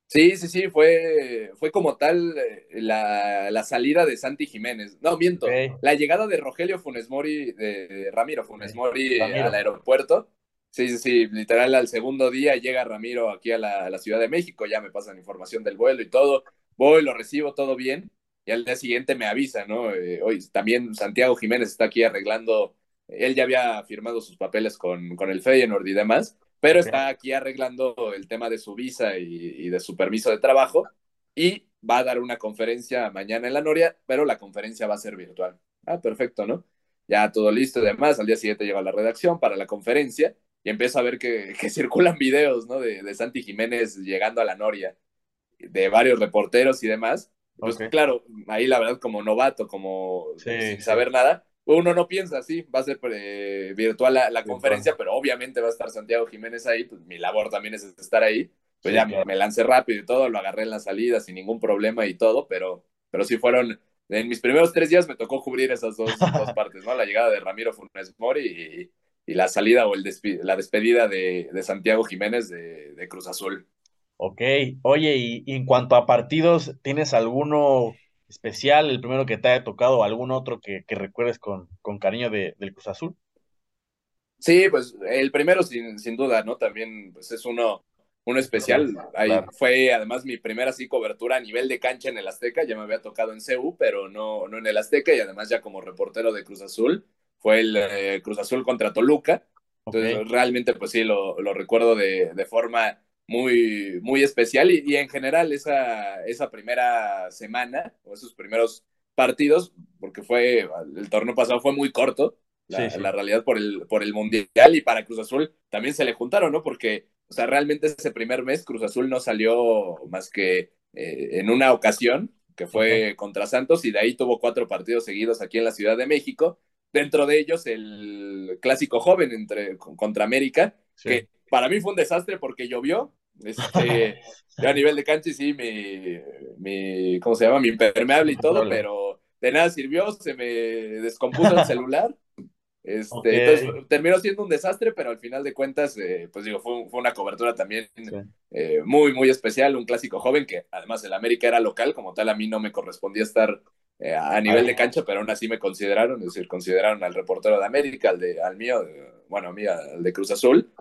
Sí, sí, sí, fue, fue como tal eh, la, la, salida de Santi Jiménez. No, miento, okay. la llegada de Rogelio Funes Mori, de, Ramiro Funes Mori al aeropuerto. Sí, sí, sí, literal al segundo día llega Ramiro aquí a la, a la, Ciudad de México, ya me pasan información del vuelo y todo. Voy, lo recibo todo bien y al día siguiente me avisa, ¿no? Eh, hoy también Santiago Jiménez está aquí arreglando, él ya había firmado sus papeles con, con el Feyenoord y demás, pero está aquí arreglando el tema de su visa y, y, de su permiso de trabajo y va a dar una conferencia mañana en la Noria, pero la conferencia va a ser virtual. Ah, perfecto, ¿no? Ya todo listo y demás, al día siguiente llego a la redacción para la conferencia y empiezo a ver que, que circulan videos, ¿no? De, de, Santi Jiménez llegando a la Noria, de varios reporteros y demás. Pues okay. claro, ahí la verdad como novato, como sí, sin saber sí. nada, uno no piensa, sí, va a ser eh, virtual la, la conferencia, pero obviamente va a estar Santiago Jiménez ahí, pues mi labor también es estar ahí. Pues sí, ya claro. me lancé rápido y todo, lo agarré en la salida sin ningún problema y todo, pero, pero sí fueron, en mis primeros tres días me tocó cubrir esas dos, dos partes, ¿no? La llegada de Ramiro Funes Mori y, y la salida o el la despedida de, de Santiago Jiménez de, de, Cruz Azul. Ok, oye, y, y, en cuanto a partidos, ¿tienes alguno especial, el primero que te haya tocado, o algún otro que, que recuerdes con, con cariño de, del Cruz Azul? Sí, pues el primero sin, sin duda, ¿no? También pues, es uno, uno especial. Ahí claro. Fue además mi primera así cobertura a nivel de cancha en el Azteca, ya me había tocado en CU, pero no, no en el Azteca y además ya como reportero de Cruz Azul fue el eh, Cruz Azul contra Toluca. Entonces, okay. realmente, pues sí, lo, lo recuerdo de, de, forma muy, muy especial y, y, en general esa, esa primera semana o esos primeros partidos, porque fue, el torneo pasado fue muy corto, la, sí, sí. la realidad por el, por el Mundial y para Cruz Azul también se le juntaron, ¿no? Porque, o sea, realmente ese primer mes Cruz Azul no salió más que eh, en una ocasión, que fue contra Santos, y de ahí tuvo cuatro partidos seguidos aquí en la Ciudad de México, dentro de ellos el clásico joven entre, contra América, sí. que para mí fue un desastre porque llovió. Este, yo a nivel de cancha sí, mi, mi, ¿cómo se llama? Mi impermeable y todo, pero de nada sirvió, se me descompuso el celular. Este, okay. Entonces terminó siendo un desastre, pero al final de cuentas, eh, pues digo, fue, fue, una cobertura también sí. eh, muy, muy especial, un clásico joven que además el América era local, como tal a mí no me correspondía estar eh, a nivel de cancha, pero aún así me consideraron, es decir, consideraron al reportero de América, al, de, al mío, bueno, a mí, al de Cruz Azul,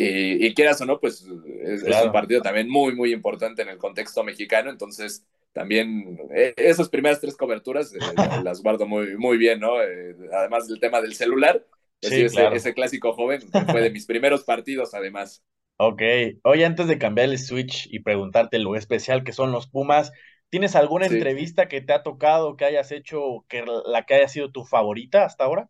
y, y quieras o no, pues es, claro. es, un partido también muy, muy importante en el contexto mexicano, entonces también eh, esas primeras tres coberturas eh, las guardo muy, muy bien, ¿no? Eh, además del tema del celular, pues, sí, ese, claro. ese, clásico joven fue de mis primeros partidos, además. Ok, oye, antes de cambiar el switch y preguntarte lo especial que son los Pumas, ¿tienes alguna sí. entrevista que te ha tocado, que hayas hecho, que la que haya sido tu favorita hasta ahora?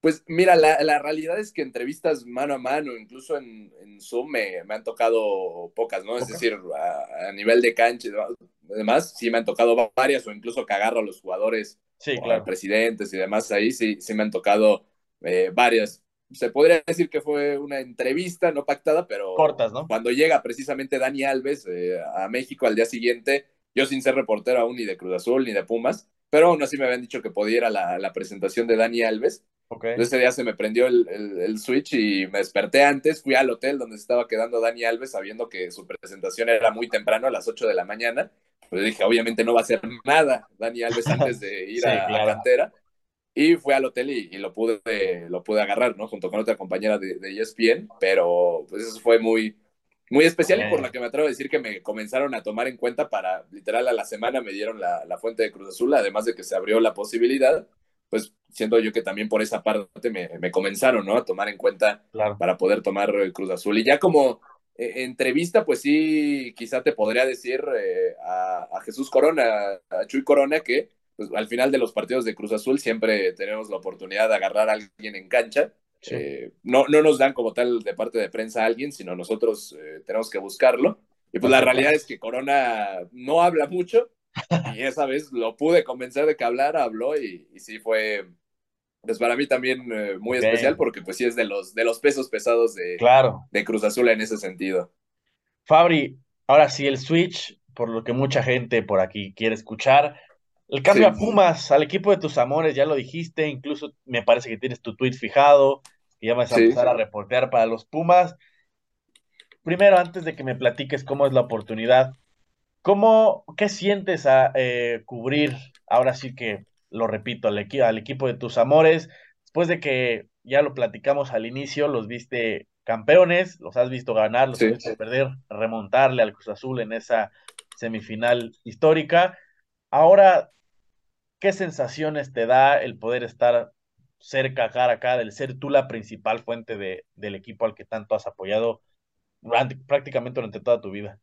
Pues mira, la, la, realidad es que entrevistas mano a mano, incluso en, en Zoom, me, me, han tocado pocas, ¿no? Okay. Es decir, a, a, nivel de cancha y demás, sí me han tocado varias, o incluso que agarro a los jugadores, sí, o claro. a presidentes y demás, ahí sí, sí me han tocado eh, varias. se podría decir que fue una entrevista no pactada, pero cortas, ¿no? Cuando llega precisamente Dani Alves eh, a México al día siguiente, yo sin ser reportero aún ni de Cruz Azul ni de Pumas, pero aún así me habían dicho que podía ir a la, la presentación de Dani Alves. Okay. Entonces ese día se me prendió el, el, el, switch y me desperté antes, fui al hotel donde se estaba quedando Dani Alves sabiendo que su presentación era muy temprano, a las 8 de la mañana. Pues dije, obviamente no va a hacer nada Dani Alves antes de ir sí, a, claro. a cantera. Y fui al hotel y, y, lo, pude, lo pude agarrar, ¿no? Junto con otra compañera de, de ESPN, pero pues eso fue muy, muy especial okay. y por la que me atrevo a decir que me comenzaron a tomar en cuenta para, literal, a la semana me dieron la, la fuente de Cruz Azul, además de que se abrió la posibilidad, pues siento yo que también por esa parte me, me comenzaron, ¿no? A tomar en cuenta claro. para poder tomar Cruz Azul. Y ya como eh, entrevista, pues sí, quizá te podría decir eh, a, a, Jesús Corona, a Chuy Corona, que pues, al final de los partidos de Cruz Azul siempre tenemos la oportunidad de agarrar a alguien en cancha. Sí. Eh, no, no nos dan como tal de parte de prensa a alguien, sino nosotros eh, tenemos que buscarlo. Y pues la realidad es que Corona no habla mucho y esa vez lo pude convencer de que hablara, habló y, y sí fue, pues para mí también eh, muy okay. especial porque pues sí es de los, de los pesos pesados de, claro. de Cruz Azul en ese sentido. Fabri, ahora sí el switch, por lo que mucha gente por aquí quiere escuchar, el cambio sí. a Pumas, al equipo de tus amores, ya lo dijiste, incluso me parece que tienes tu tweet fijado, y ya vas a sí. empezar a reportear para los Pumas. Primero, antes de que me platiques cómo es la oportunidad, ¿cómo, ¿qué sientes a eh, cubrir, ahora sí que lo repito, al, equi al equipo de tus amores, después de que ya lo platicamos al inicio, los viste campeones, los has visto ganar, los sí. has visto perder, remontarle al Cruz Azul en esa semifinal histórica. Ahora ¿qué sensaciones te da el poder estar cerca, cara a cara, el ser tú la principal fuente de, del equipo al que tanto has apoyado durante, prácticamente durante toda tu vida?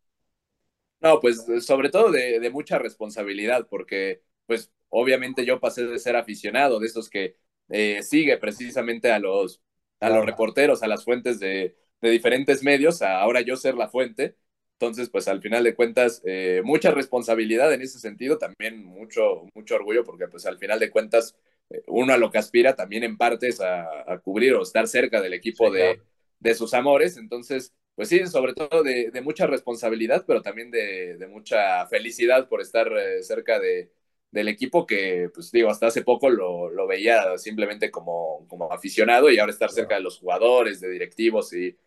No, pues sobre todo de, de, mucha responsabilidad, porque pues obviamente yo pasé de ser aficionado, de esos que eh, sigue precisamente a los, a los reporteros, a las fuentes de, de diferentes medios, a ahora yo ser la fuente. Entonces, pues al final de cuentas, eh, mucha responsabilidad en ese sentido, también mucho, mucho orgullo, porque pues al final de cuentas, eh, uno a lo que aspira también en parte es a, a cubrir o estar cerca del equipo sí, de, claro. de, sus amores. Entonces, pues sí, sobre todo de, de mucha responsabilidad, pero también de, de mucha felicidad por estar eh, cerca de, del equipo que, pues digo, hasta hace poco lo, lo veía simplemente como, como aficionado y ahora estar cerca de los jugadores, de directivos y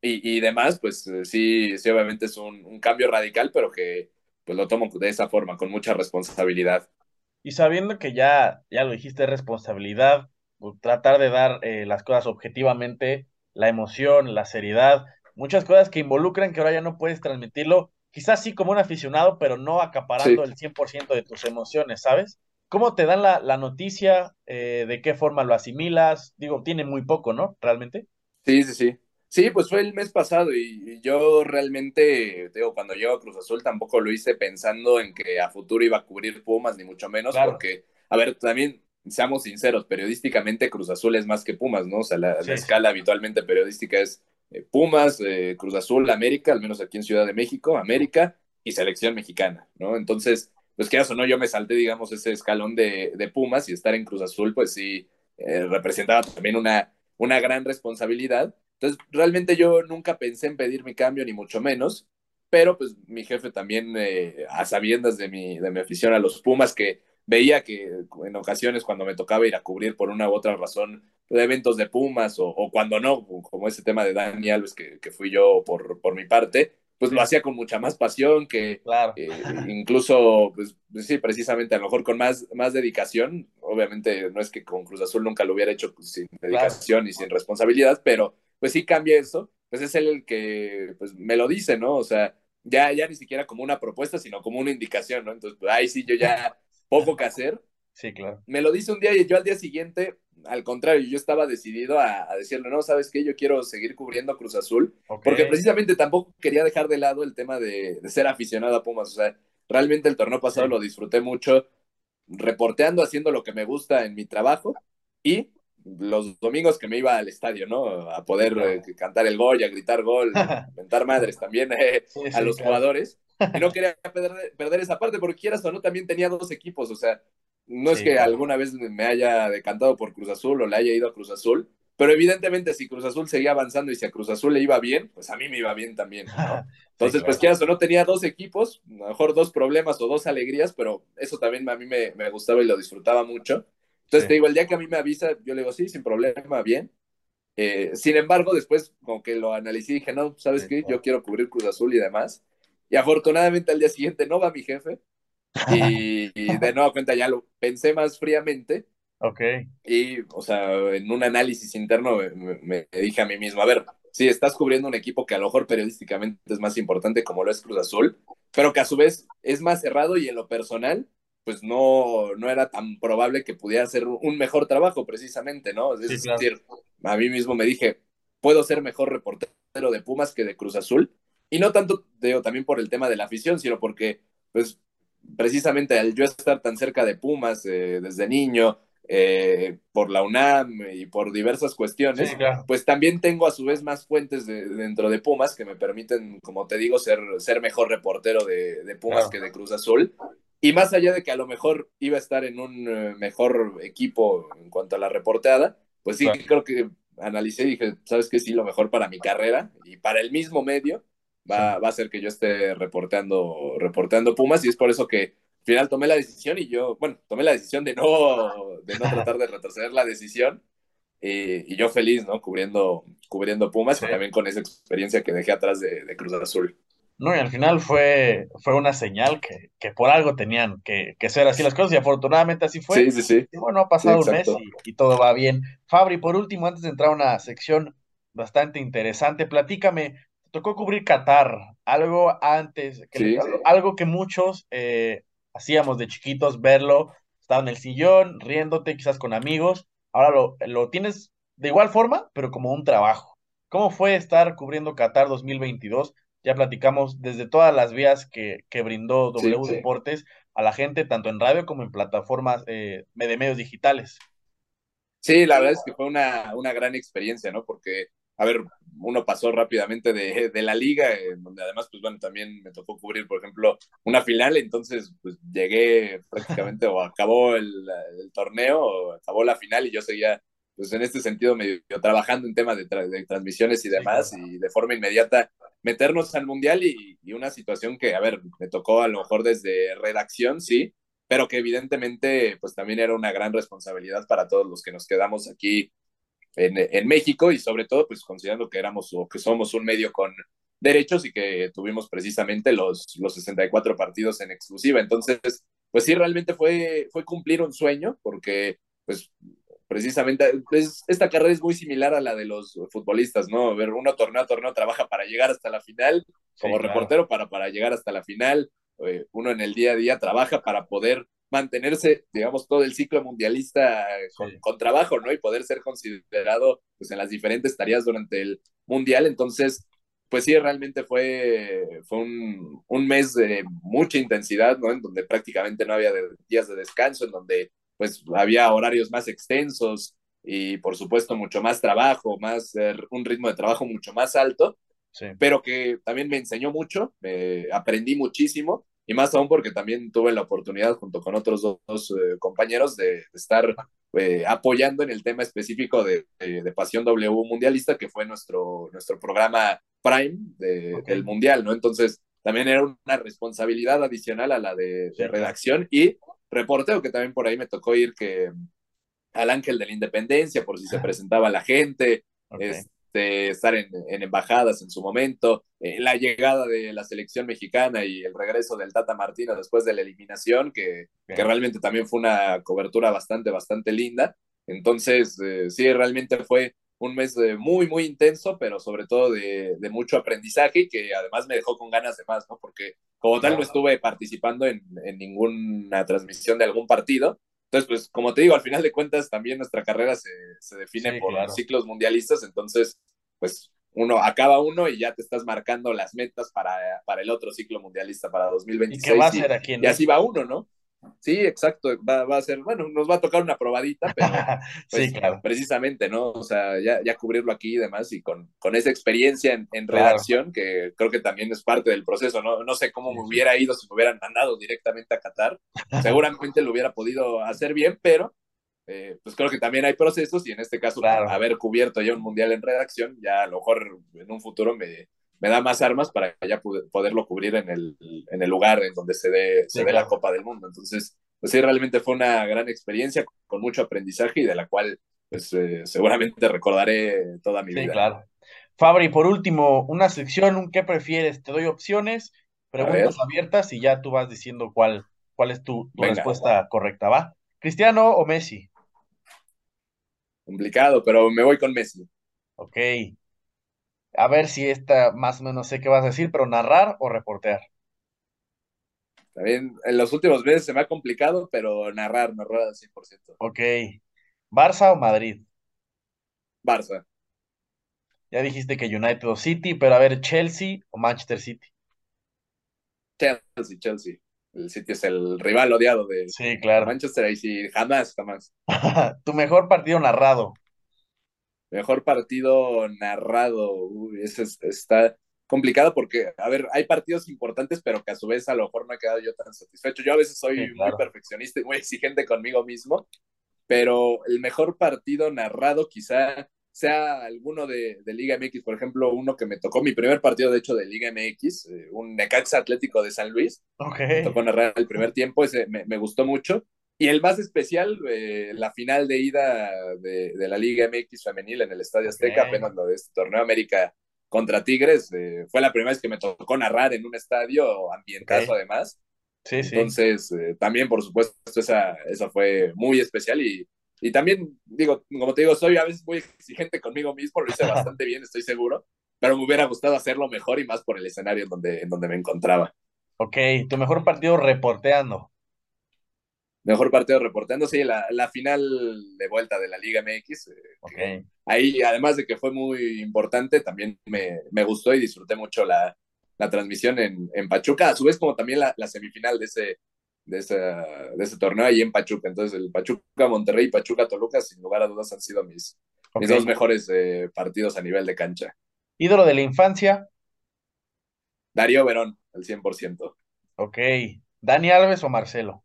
y, y demás, pues eh, sí, sí, obviamente es un, un, cambio radical, pero que pues lo tomo de esa forma, con mucha responsabilidad. Y sabiendo que ya, ya lo dijiste, responsabilidad, pues, tratar de dar eh, las cosas objetivamente, la emoción, la seriedad, muchas cosas que involucran que ahora ya no puedes transmitirlo, quizás sí como un aficionado, pero no acaparando sí. el 100% de tus emociones, ¿sabes? ¿Cómo te dan la, la noticia? Eh, ¿De qué forma lo asimilas? Digo, tiene muy poco, ¿no? Realmente. Sí, sí, sí. Sí, pues fue el mes pasado y yo realmente, digo, cuando llego a Cruz Azul tampoco lo hice pensando en que a futuro iba a cubrir Pumas, ni mucho menos, claro. porque, a ver, también seamos sinceros, periodísticamente Cruz Azul es más que Pumas, ¿no? O sea, la, sí. la escala habitualmente periodística es Pumas, eh, Cruz Azul, América, al menos aquí en Ciudad de México, América y selección mexicana, ¿no? Entonces, pues que eso, ¿no? Yo me salté, digamos, ese escalón de, de Pumas y estar en Cruz Azul, pues sí, eh, representaba también una, una gran responsabilidad entonces, realmente yo nunca pensé en pedir mi cambio, ni mucho menos, pero pues mi jefe también, eh, a sabiendas de mi, de mi afición a los Pumas, que veía que en ocasiones cuando me tocaba ir a cubrir por una u otra razón eventos de Pumas o, o cuando no, como ese tema de Dani Alves que, que fui yo por, por mi parte, pues lo hacía con mucha más pasión, que claro. eh, incluso, pues sí, precisamente a lo mejor con más, más dedicación. Obviamente no es que con Cruz Azul nunca lo hubiera hecho sin dedicación claro. y sin responsabilidad, pero pues sí cambia eso, pues es él el que pues, me lo dice, ¿no? O sea, ya, ya ni siquiera como una propuesta, sino como una indicación, ¿no? Entonces, pues ahí sí yo ya poco que hacer. Sí, claro. Me lo dice un día y yo al día siguiente, al contrario, yo estaba decidido a, a decirle, no, ¿sabes qué? Yo quiero seguir cubriendo Cruz Azul, okay. porque precisamente tampoco quería dejar de lado el tema de, de, ser aficionado a Pumas, o sea, realmente el torneo pasado sí. lo disfruté mucho, reporteando, haciendo lo que me gusta en mi trabajo y los domingos que me iba al estadio, ¿no? A poder claro. eh, cantar el gol y a gritar gol, mentar madres también eh, sí, a los claro. jugadores. Y no quería perder, perder, esa parte, porque quieras o no, también tenía dos equipos, o sea, no es que alguna vez me haya decantado por Cruz Azul o le haya ido a Cruz Azul, pero evidentemente si Cruz Azul seguía avanzando y si a Cruz Azul le iba bien, pues a mí me iba bien también, ¿no? Entonces, pues quieras o no, tenía dos equipos, mejor dos problemas o dos alegrías, pero eso también a mí me, me gustaba y lo disfrutaba mucho. Entonces te digo, el día que a mí me avisa, yo le digo, sí, sin problema, bien. Eh, sin embargo, después como que lo analicé y dije, no, ¿sabes qué? Yo quiero cubrir Cruz Azul y demás. Y afortunadamente al día siguiente no va mi jefe. Y, y de nueva cuenta ya lo pensé más fríamente Ok. y, o sea, en un análisis interno me, me, dije a mí mismo, a ver, sí, estás cubriendo un equipo que a lo mejor periodísticamente es más importante como lo es Cruz Azul, pero que a su vez es más cerrado y en lo personal, pues no, no era tan probable que pudiera hacer un mejor trabajo precisamente, ¿no? Es Sí, decir, claro. a mí mismo me dije, puedo ser mejor reportero de Pumas que de Cruz Azul, y no tanto, digo, también por el tema de la afición, sino porque, pues, precisamente al yo estar tan cerca de Pumas eh, desde niño, eh, por la UNAM y por diversas cuestiones, Sí, claro. pues también tengo a su vez más fuentes de, dentro de Pumas que me permiten, como te digo, ser, ser mejor reportero de, de Pumas Claro. que de Cruz Azul. Y más allá de que a lo mejor iba a estar en un eh, mejor equipo en cuanto a la reporteada, pues sí, Claro. creo que analicé y dije, ¿sabes qué? Sí, lo mejor para mi carrera y para el mismo medio va, va a ser que yo esté reporteando, reporteando Pumas y es por eso que al final tomé la decisión y yo, bueno, tomé la decisión de no, de no tratar de retroceder la decisión eh, y yo feliz, ¿no? Cubriendo, cubriendo Pumas Sí. y también con esa experiencia que dejé atrás de, de Cruz Azul. No, y al final fue, fue una señal que, que por algo tenían que, que ser así las cosas y afortunadamente así fue. Sí, sí, sí. Y bueno, ha Sí, pasado un mes y, y todo va bien. Fabri, por último, antes de entrar a una sección bastante interesante, platícame, te tocó cubrir Qatar, algo antes, que Sí. algo, algo que muchos eh, hacíamos de chiquitos, verlo, estaba en el sillón, riéndote, quizás con amigos, ahora lo, lo tienes de igual forma, pero como un trabajo. ¿Cómo fue estar cubriendo Qatar 2022? Ya platicamos desde todas las vías que, que brindó W sí. Deportes a la gente, tanto en radio como en plataformas eh, de medios digitales. Sí, la verdad es que fue una, una gran experiencia, ¿no? Porque, a ver, uno pasó rápidamente de, de la liga, en donde además, pues bueno, también me tocó cubrir, por ejemplo, una final, entonces, pues llegué prácticamente, o acabó el, el torneo, o acabó la final, y yo seguía, pues en este sentido, medio trabajando en temas de, tra de transmisiones y demás, Sí, claro. y de forma inmediata meternos al mundial, y, y una situación que, a ver, me tocó a lo mejor desde redacción, sí, pero que evidentemente pues también era una gran responsabilidad para todos los que nos quedamos aquí en, en México y sobre todo pues considerando que éramos o que somos un medio con derechos y que tuvimos precisamente los, los 64 partidos en exclusiva. Entonces, pues sí, realmente fue, fue cumplir un sueño porque pues precisamente pues, esta carrera es muy similar a la de los futbolistas, ¿no? Ver uno torneo a torneo trabaja para llegar hasta la final, como Sí, claro. reportero para, para llegar hasta la final, eh, uno en el día a día trabaja para poder mantenerse, digamos, todo el ciclo mundialista con, Sí. con trabajo, ¿no? Y poder ser considerado pues, en las diferentes tareas durante el mundial. Entonces, pues sí, realmente fue, fue un, un mes de mucha intensidad, ¿no? En donde prácticamente no había de, días de descanso, en donde pues había horarios más extensos y por supuesto mucho más trabajo, más eh, un ritmo de trabajo mucho más alto Sí. pero que también me enseñó mucho, me aprendí muchísimo y más aún porque también tuve la oportunidad junto con otros dos, dos eh, compañeros de, de estar eh, apoyando en el tema específico de, de, de, Pasión W Mundialista, que fue nuestro, nuestro programa Prime okay. del Mundial, ¿no? Entonces también era una responsabilidad adicional a la de, Sí, de redacción y reporteo, que también por ahí me tocó ir que al Ángel de la Independencia, por si se presentaba la gente, Okay. este, estar en, en, embajadas en su momento, eh, la llegada de la selección mexicana y el regreso del Tata Martino después de la eliminación, que, que realmente también fue una cobertura bastante, bastante linda. Entonces, eh, sí, realmente fue un mes eh, muy, muy intenso, pero sobre todo de, de, mucho aprendizaje y que además me dejó con ganas de más, ¿no? Porque como tal no estuve participando en, en ninguna transmisión de algún partido, entonces, pues, como te digo, al final de cuentas también nuestra carrera se, se define Sí, por claro. ciclos mundialistas, entonces, pues, uno acaba uno y ya te estás marcando las metas para, para el otro ciclo mundialista, para 2026. ¿Y qué va a ser aquí en y así va uno, ¿no? Sí, exacto, va, va, a ser, bueno, nos va a tocar una probadita, pero pues, sí, claro. precisamente, ¿no? O sea, ya, ya cubrirlo aquí y demás, y con, con esa experiencia en, en redacción, claro. que creo que también es parte del proceso, ¿no? No sé cómo me hubiera ido si me hubieran mandado directamente a Qatar, seguramente lo hubiera podido hacer bien, pero eh, pues creo que también hay procesos y en este caso Claro. haber cubierto ya un mundial en redacción, ya a lo mejor en un futuro me, me da más armas para ya poderlo cubrir en el, en el lugar en donde se dé, Sí, se dé la claro. Copa del Mundo. Entonces, pues sí, realmente fue una gran experiencia con mucho aprendizaje y de la cual pues eh, seguramente recordaré toda mi Sí, vida. claro. Fabri, por último, una sección, un ¿qué prefieres? Te doy opciones, preguntas abiertas y ya tú vas diciendo cuál, cuál es tu, respuesta correcta, ¿va? ¿Cristiano o Messi? Complicado, pero me voy con Messi. Ok. A ver si esta más o menos sé qué vas a decir, pero narrar o reportear. También en los últimos meses se me ha complicado, pero narrar, narrar al 100%. Ok. ¿Barça o Madrid? Barça, Ya dijiste que United o City, pero a ver, Chelsea o Manchester City. Chelsea, Chelsea. El City es el rival odiado de Sí, claro. Manchester y sí, jamás, jamás. Tu mejor partido narrado. Mejor partido narrado. Uy, ese es- está complicado porque, a ver, hay partidos importantes, pero que a su vez a lo mejor no he quedado yo tan satisfecho. Yo a veces soy Sí, claro. muy perfeccionista y muy exigente conmigo mismo, pero el mejor partido narrado quizá sea alguno de, de Liga MX, por ejemplo, uno que me tocó, mi primer partido de hecho de Liga MX, eh, un Necaxa Atlético de San Luis, Ok. me tocó narrar el primer tiempo, ese me, me gustó mucho. Y el más especial, eh, la final de ida de, de la Liga MX femenil en el Estadio Azteca, Ok. apenas lo de este torneo América contra Tigres, eh, fue la primera vez que me tocó narrar en un estadio, ambientazo además. Sí, sí. Entonces, eh, también, por supuesto, esa, esa fue muy especial y, y también, digo, como te digo, soy a veces muy exigente conmigo mismo, lo hice bastante bien, estoy seguro, pero me hubiera gustado hacerlo mejor y más por el escenario en donde, en donde me encontraba. Ok, tu mejor partido reporteando. Mejor partido reportando, sí, la, la final de vuelta de la Liga MX. eh, ahí, además de que fue muy importante, también me, me gustó y disfruté mucho la, la transmisión en, en Pachuca, a su vez como también la, la semifinal de ese, de, esa, de ese torneo ahí en Pachuca. Entonces, el Pachuca Monterrey y Pachuca Toluca, sin lugar a dudas, han sido mis, mis dos mejores eh, partidos a nivel de cancha. Ídolo de la infancia. Darío Verón, al 100%. Ok. Dani Alves o Marcelo.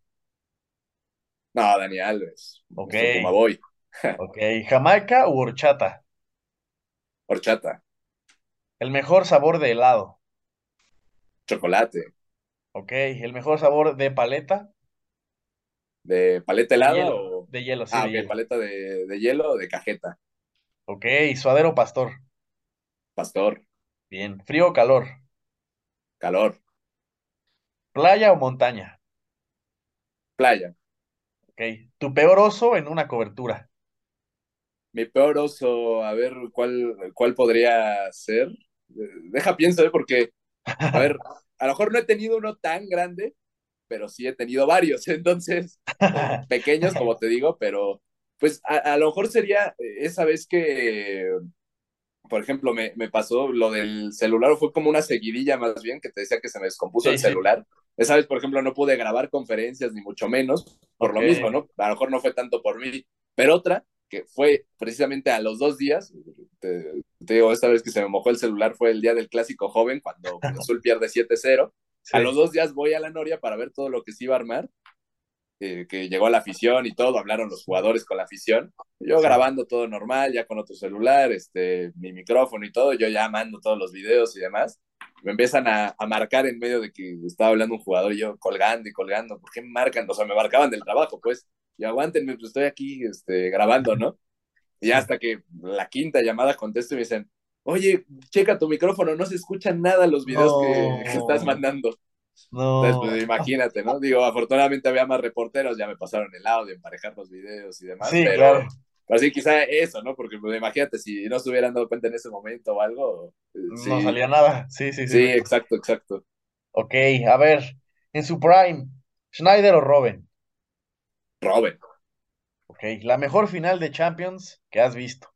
No, Dani Alves. Ok. nuestro Pumaboy. Ok. Jamaica u horchata. Horchata, El mejor sabor de helado. chocolate, Ok. El mejor sabor de paleta. de paleta De helada hielo. o... De hielo, sí, Ah, de ok, hielo. paleta de, de hielo o de cajeta. Ok. Suadero o pastor. Pastor, Bien. Frío o calor. calor, Playa o montaña. playa. Ok. Tu peor oso en una cobertura. Mi peor oso, a ver cuál, cuál podría ser. Deja pienso, ¿eh? porque, a ver, a lo mejor no he tenido uno tan grande, pero sí he tenido varios, entonces, pequeños, como te digo, pero pues a, a lo mejor sería esa vez que, por ejemplo, me, me pasó lo del celular, o fue como una seguidilla más bien, que te decía que se me descompuso Sí, el celular. Vez, por ejemplo, no pude grabar conferencias, ni mucho menos, por lo mismo, ¿no? A lo mejor no fue tanto por mí, pero otra, que fue precisamente a los dos días, te, te digo, esta vez que se me mojó el celular fue el día del clásico joven, cuando Azul pierde 7-0. Sí. A los dos días voy a la Noria para ver todo lo que se iba a armar, eh, que llegó la afición y todo, hablaron los jugadores con la afición. Yo grabando todo normal, ya con otro celular, este, mi micrófono y todo, yo ya mando todos los videos y demás. Me empiezan a, a marcar en medio de que estaba hablando un jugador y yo colgando y colgando. ¿Por qué me marcan? O sea, me marcaban del trabajo, pues. Y aguántenme, pues estoy aquí este, grabando, ¿no? Y hasta que la quinta llamada contesto y me dicen, oye, checa tu micrófono, no se escuchan nada los videos que, que estás mandando. No. Entonces, pues imagínate, ¿no? Digo, afortunadamente había más reporteros, ya me pasaron el audio, emparejar los videos y demás. Sí, pero, claro. pero sí, quizá eso, ¿no? Porque pues, imagínate, si no se hubieran dado cuenta en ese momento o algo. eh, sí, No salía nada. Sí, sí, sí. sí, exacto, exacto. Ok, a ver. En su prime, Schneider o Robin. Robin, Ok, la mejor final de Champions que has visto.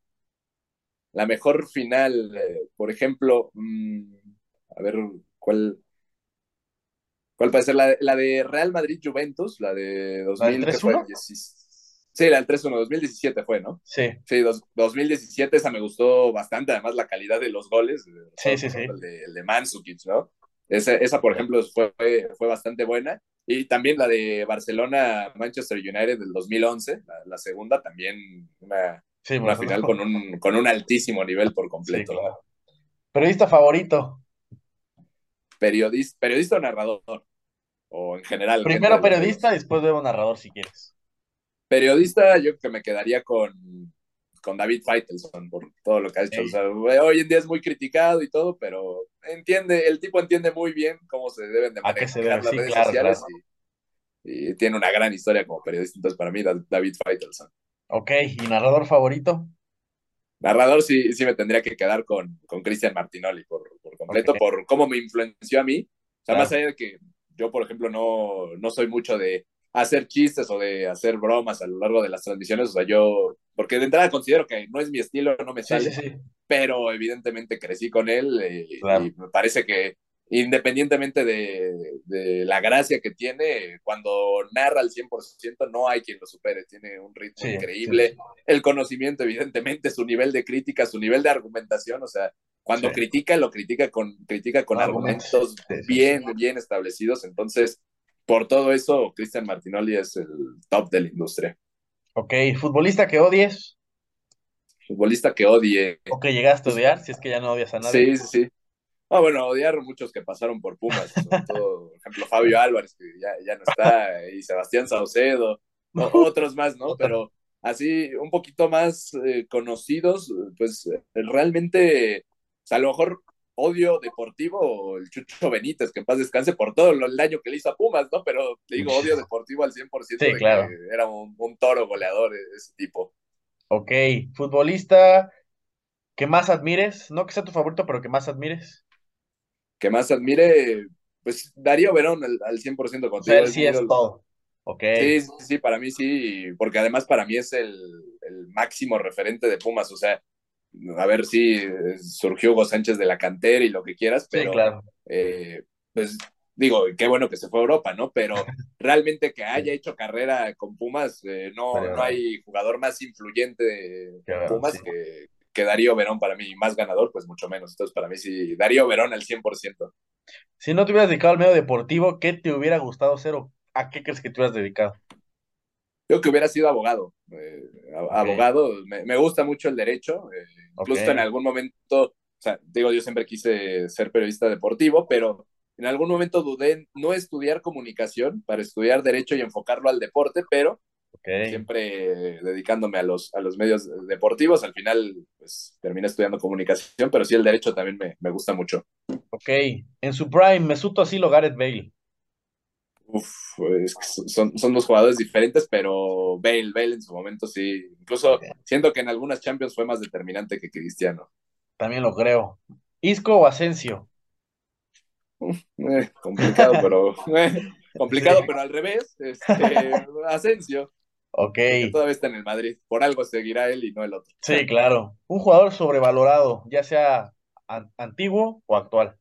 la mejor final, eh, por ejemplo, mm, a ver, ¿cuál, cuál puede ser? La, la de Real Madrid-Juventus, la de 2000, ¿qué fue? 3-1? Diecis- Sí, la del 3-1, 2017 fue, ¿no? Sí, Sí, dos- 2017 esa me gustó bastante, además la calidad de los goles, Sí, sí, sí. El de, el de Mandzukic, ¿no? Esa, esa por ejemplo, fue, fue bastante buena. Y también la de Barcelona-Manchester United del 2011, la, la segunda, también una, sí, una final con un, con un altísimo nivel por completo. Sí, claro. ¿Periodista favorito? Periodista, periodista o narrador, o en general. Primero periodista, después luego narrador si quieres. Periodista, yo creo que me quedaría con, con David Feitelson por todo lo que ha hecho. O sea, hoy en día es muy criticado y todo, pero entiende, el tipo entiende muy bien cómo se deben de manejar las redes sociales Y, tiene una gran historia como periodista. Entonces, para mí, David Feitelson. Ok, ¿y narrador favorito? Narrador sí, sí me tendría que quedar con, con Cristian Martinoli por, por completo, por cómo me influenció a mí. O sea, más allá de que yo, por ejemplo, no, no soy mucho de hacer chistes o de hacer bromas a lo largo de las transmisiones. O sea, yo, porque de entrada considero que no es mi estilo, no me sale, pero evidentemente crecí con él eh, y me parece que independientemente de, de, la gracia que tiene, cuando narra al 100% no hay quien lo supere, tiene un ritmo increíble, el conocimiento evidentemente, su nivel de crítica, su nivel de argumentación, o sea, cuando critica, lo critica con, critica con argumentos bien, bien establecidos, entonces por todo eso, Cristian Martinoli es el top de la industria. Ok, ¿futbolista que odies? Futbolista que odie. ¿O que llegaste a odiar, si es que ya no odias a nadie? Sí, sí, sí. Ah, bueno, odiar muchos que pasaron por Pumas, sobre todo, por ejemplo, Fabio Álvarez, que ya, ya no está, y Sebastián Saucedo, otros más, ¿no? Pero así, un poquito más eh, conocidos, pues realmente, o sea, a lo mejor odio deportivo el Chucho Benítez, que en paz descanse por todo el daño que le hizo a Pumas, ¿no? Pero te digo odio deportivo al 100% sí, de claro. que era un, toro goleador e, ese tipo. Ok, futbolista que más admires, no que sea tu favorito, pero que más admires. Que más admire, pues Darío Verón al, al 100% contigo. Sí es todo. Okay. Sí, sí, para mí sí, porque además para mí es el, el máximo referente de Pumas, o sea, a ver si surgió Hugo Sánchez de la cantera y lo que quieras, pero claro. Eh, pues digo, qué bueno que se fue a Europa, ¿no? Pero realmente que haya hecho carrera con Pumas, eh, no, no hay jugador más influyente de Pumas que, que, Darío Verón para mí, más ganador, pues mucho menos. Entonces, para mí sí, Darío Verón al 100%. Si no te hubieras dedicado al medio deportivo, ¿qué te hubiera gustado ser o a qué crees que te hubieras dedicado? Yo que hubiera sido abogado. Eh, abogado, me, gusta mucho el derecho. Eh, incluso en algún momento, o sea, digo, yo siempre quise ser periodista deportivo, pero en algún momento dudé en no estudiar comunicación para estudiar derecho y enfocarlo al deporte, pero siempre dedicándome a los, a los medios deportivos. Al final, pues terminé estudiando comunicación, pero sí el derecho también me, me gusta mucho. Ok, en su prime, Mesuto Asilo, Gareth Bale. Uf, son, son dos jugadores diferentes, pero Bale, Bale en su momento sí. Incluso siento que en algunas Champions fue más determinante que Cristiano. También lo creo. ¿Isco o Asensio? Eh, complicado, pero eh, complicado, pero al revés. Este, Asensio. Ok. todavía está en el Madrid. Por algo seguirá él y no el otro. Sí, claro. Un jugador sobrevalorado, ya sea antiguo o actual.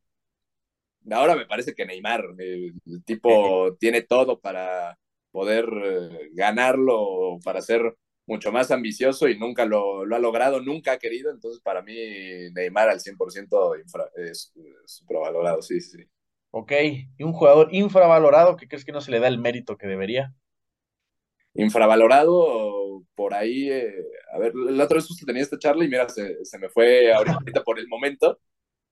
Ahora me parece que Neymar, el, tipo tiene todo para poder eh, ganarlo, para ser mucho más ambicioso y nunca lo, ha logrado, nunca ha querido. Entonces, para mí, Neymar al 100% es, infravalorado, sí, sí. Ok, ¿y un jugador infravalorado que crees que no se le da el mérito que debería? Infravalorado, por ahí, eh, a ver, la otra vez justo tenía esta charla y mira, se, se me fue ahorita por el momento,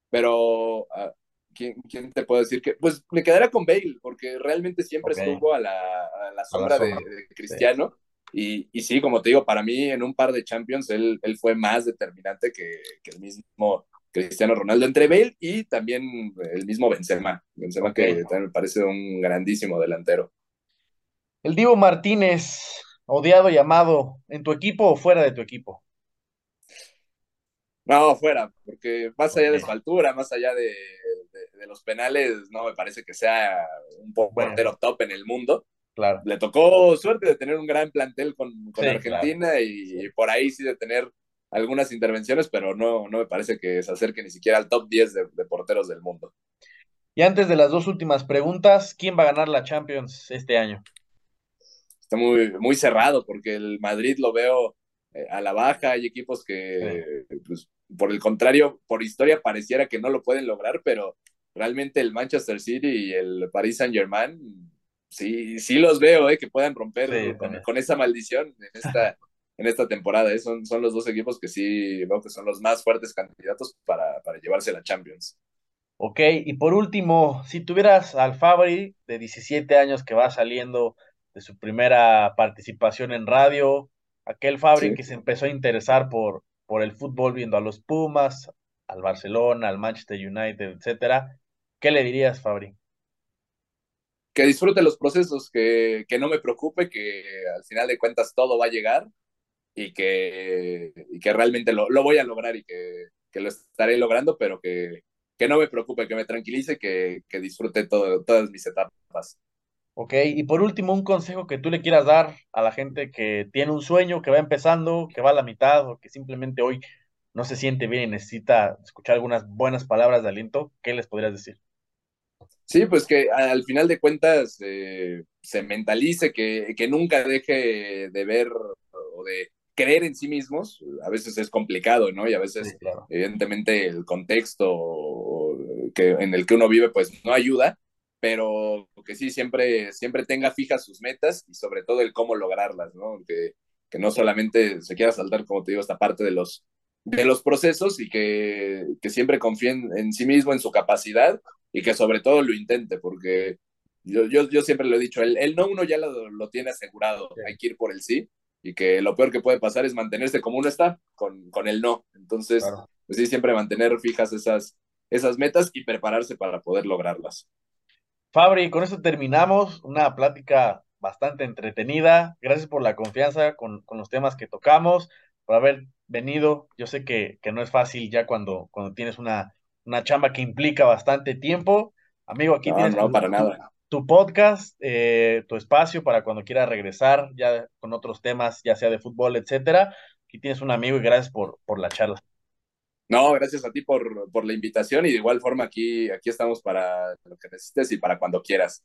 pero ah, ¿quién, te puede decir que? Pues me quedaría con Bale, porque realmente siempre estuvo a la, sombra, de, Cristiano. Y, y, sí, como te digo, para mí en un par de Champions él, él fue más determinante que, que, el mismo Cristiano Ronaldo entre Bale y también el mismo Benzema. Benzema que también me parece un grandísimo delantero. El Divo Martínez, odiado y amado, ¿en tu equipo o fuera de tu equipo? No, fuera, porque más allá de su altura, más allá de, de, los penales, no me parece que sea un portero top en el mundo. Claro. Le tocó suerte de tener un gran plantel con, Argentina y, por ahí sí de tener algunas intervenciones, pero no, no me parece que se acerque ni siquiera al top 10 de, porteros del mundo. Y antes de las dos últimas preguntas, ¿quién va a ganar la Champions este año? Está muy, muy cerrado porque el Madrid lo veo eh, a la baja, hay equipos que, pues, por el contrario, por historia pareciera que no lo pueden lograr, pero realmente el Manchester City y el Paris Saint Germain sí, sí los veo, ¿eh? Que puedan romper con, esa maldición en esta, en esta temporada. ¿eh? Son, son los dos equipos que sí veo que son los más fuertes candidatos para, para llevarse la Champions. Ok, y por último, si tuvieras al Fabri de 17 años que va saliendo de su primera participación en radio, aquel Fabri que se empezó a interesar por, por el fútbol viendo a los Pumas, al Barcelona, al Manchester United, etcétera, ¿qué le dirías, Fabri? Que disfrute los procesos, que, que no me preocupe, que al final de cuentas todo va a llegar y que, y que realmente lo, lo, voy a lograr y que, que, lo estaré logrando, pero que, que no me preocupe, que me tranquilice, que, que disfrute todo, todas mis etapas. Ok, y por último, un consejo que tú le quieras dar a la gente que tiene un sueño, que va empezando, que va a la mitad o que simplemente hoy no se siente bien y necesita escuchar algunas buenas palabras de aliento, ¿qué les podrías decir? Sí, pues que al final de cuentas eh, se mentalice, que, que nunca deje de ver o de creer en sí mismos, a veces es complicado, ¿no? Y a veces, evidentemente, el contexto que, en el que uno vive, pues no ayuda, pero que sí, siempre, siempre tenga fijas sus metas y sobre todo el cómo lograrlas, ¿no? Que, que no solamente se quiera saltar, como te digo, esta parte de los, de los procesos y que, que siempre confíe en, sí mismo, en su capacidad y que sobre todo lo intente, porque yo, yo, yo siempre lo he dicho, el, el no uno ya lo, lo tiene asegurado, hay que ir por el sí y que lo peor que puede pasar es mantenerse como uno está con, con el no. Entonces, pues sí, siempre mantener fijas esas, esas metas y prepararse para poder lograrlas. Fabri, con eso terminamos una plática bastante entretenida. Gracias por la confianza con, con los temas que tocamos, por haber venido. Yo sé que, que, no es fácil ya cuando, cuando tienes una, una chamba que implica bastante tiempo. Amigo, aquí tienes no, para nada tu podcast, eh, tu espacio para cuando quieras regresar ya con otros temas, ya sea de fútbol, etcétera. Aquí tienes un amigo y gracias por, por la charla. No, gracias a ti por, por la invitación y de igual forma aquí, aquí estamos para lo que necesites y para cuando quieras.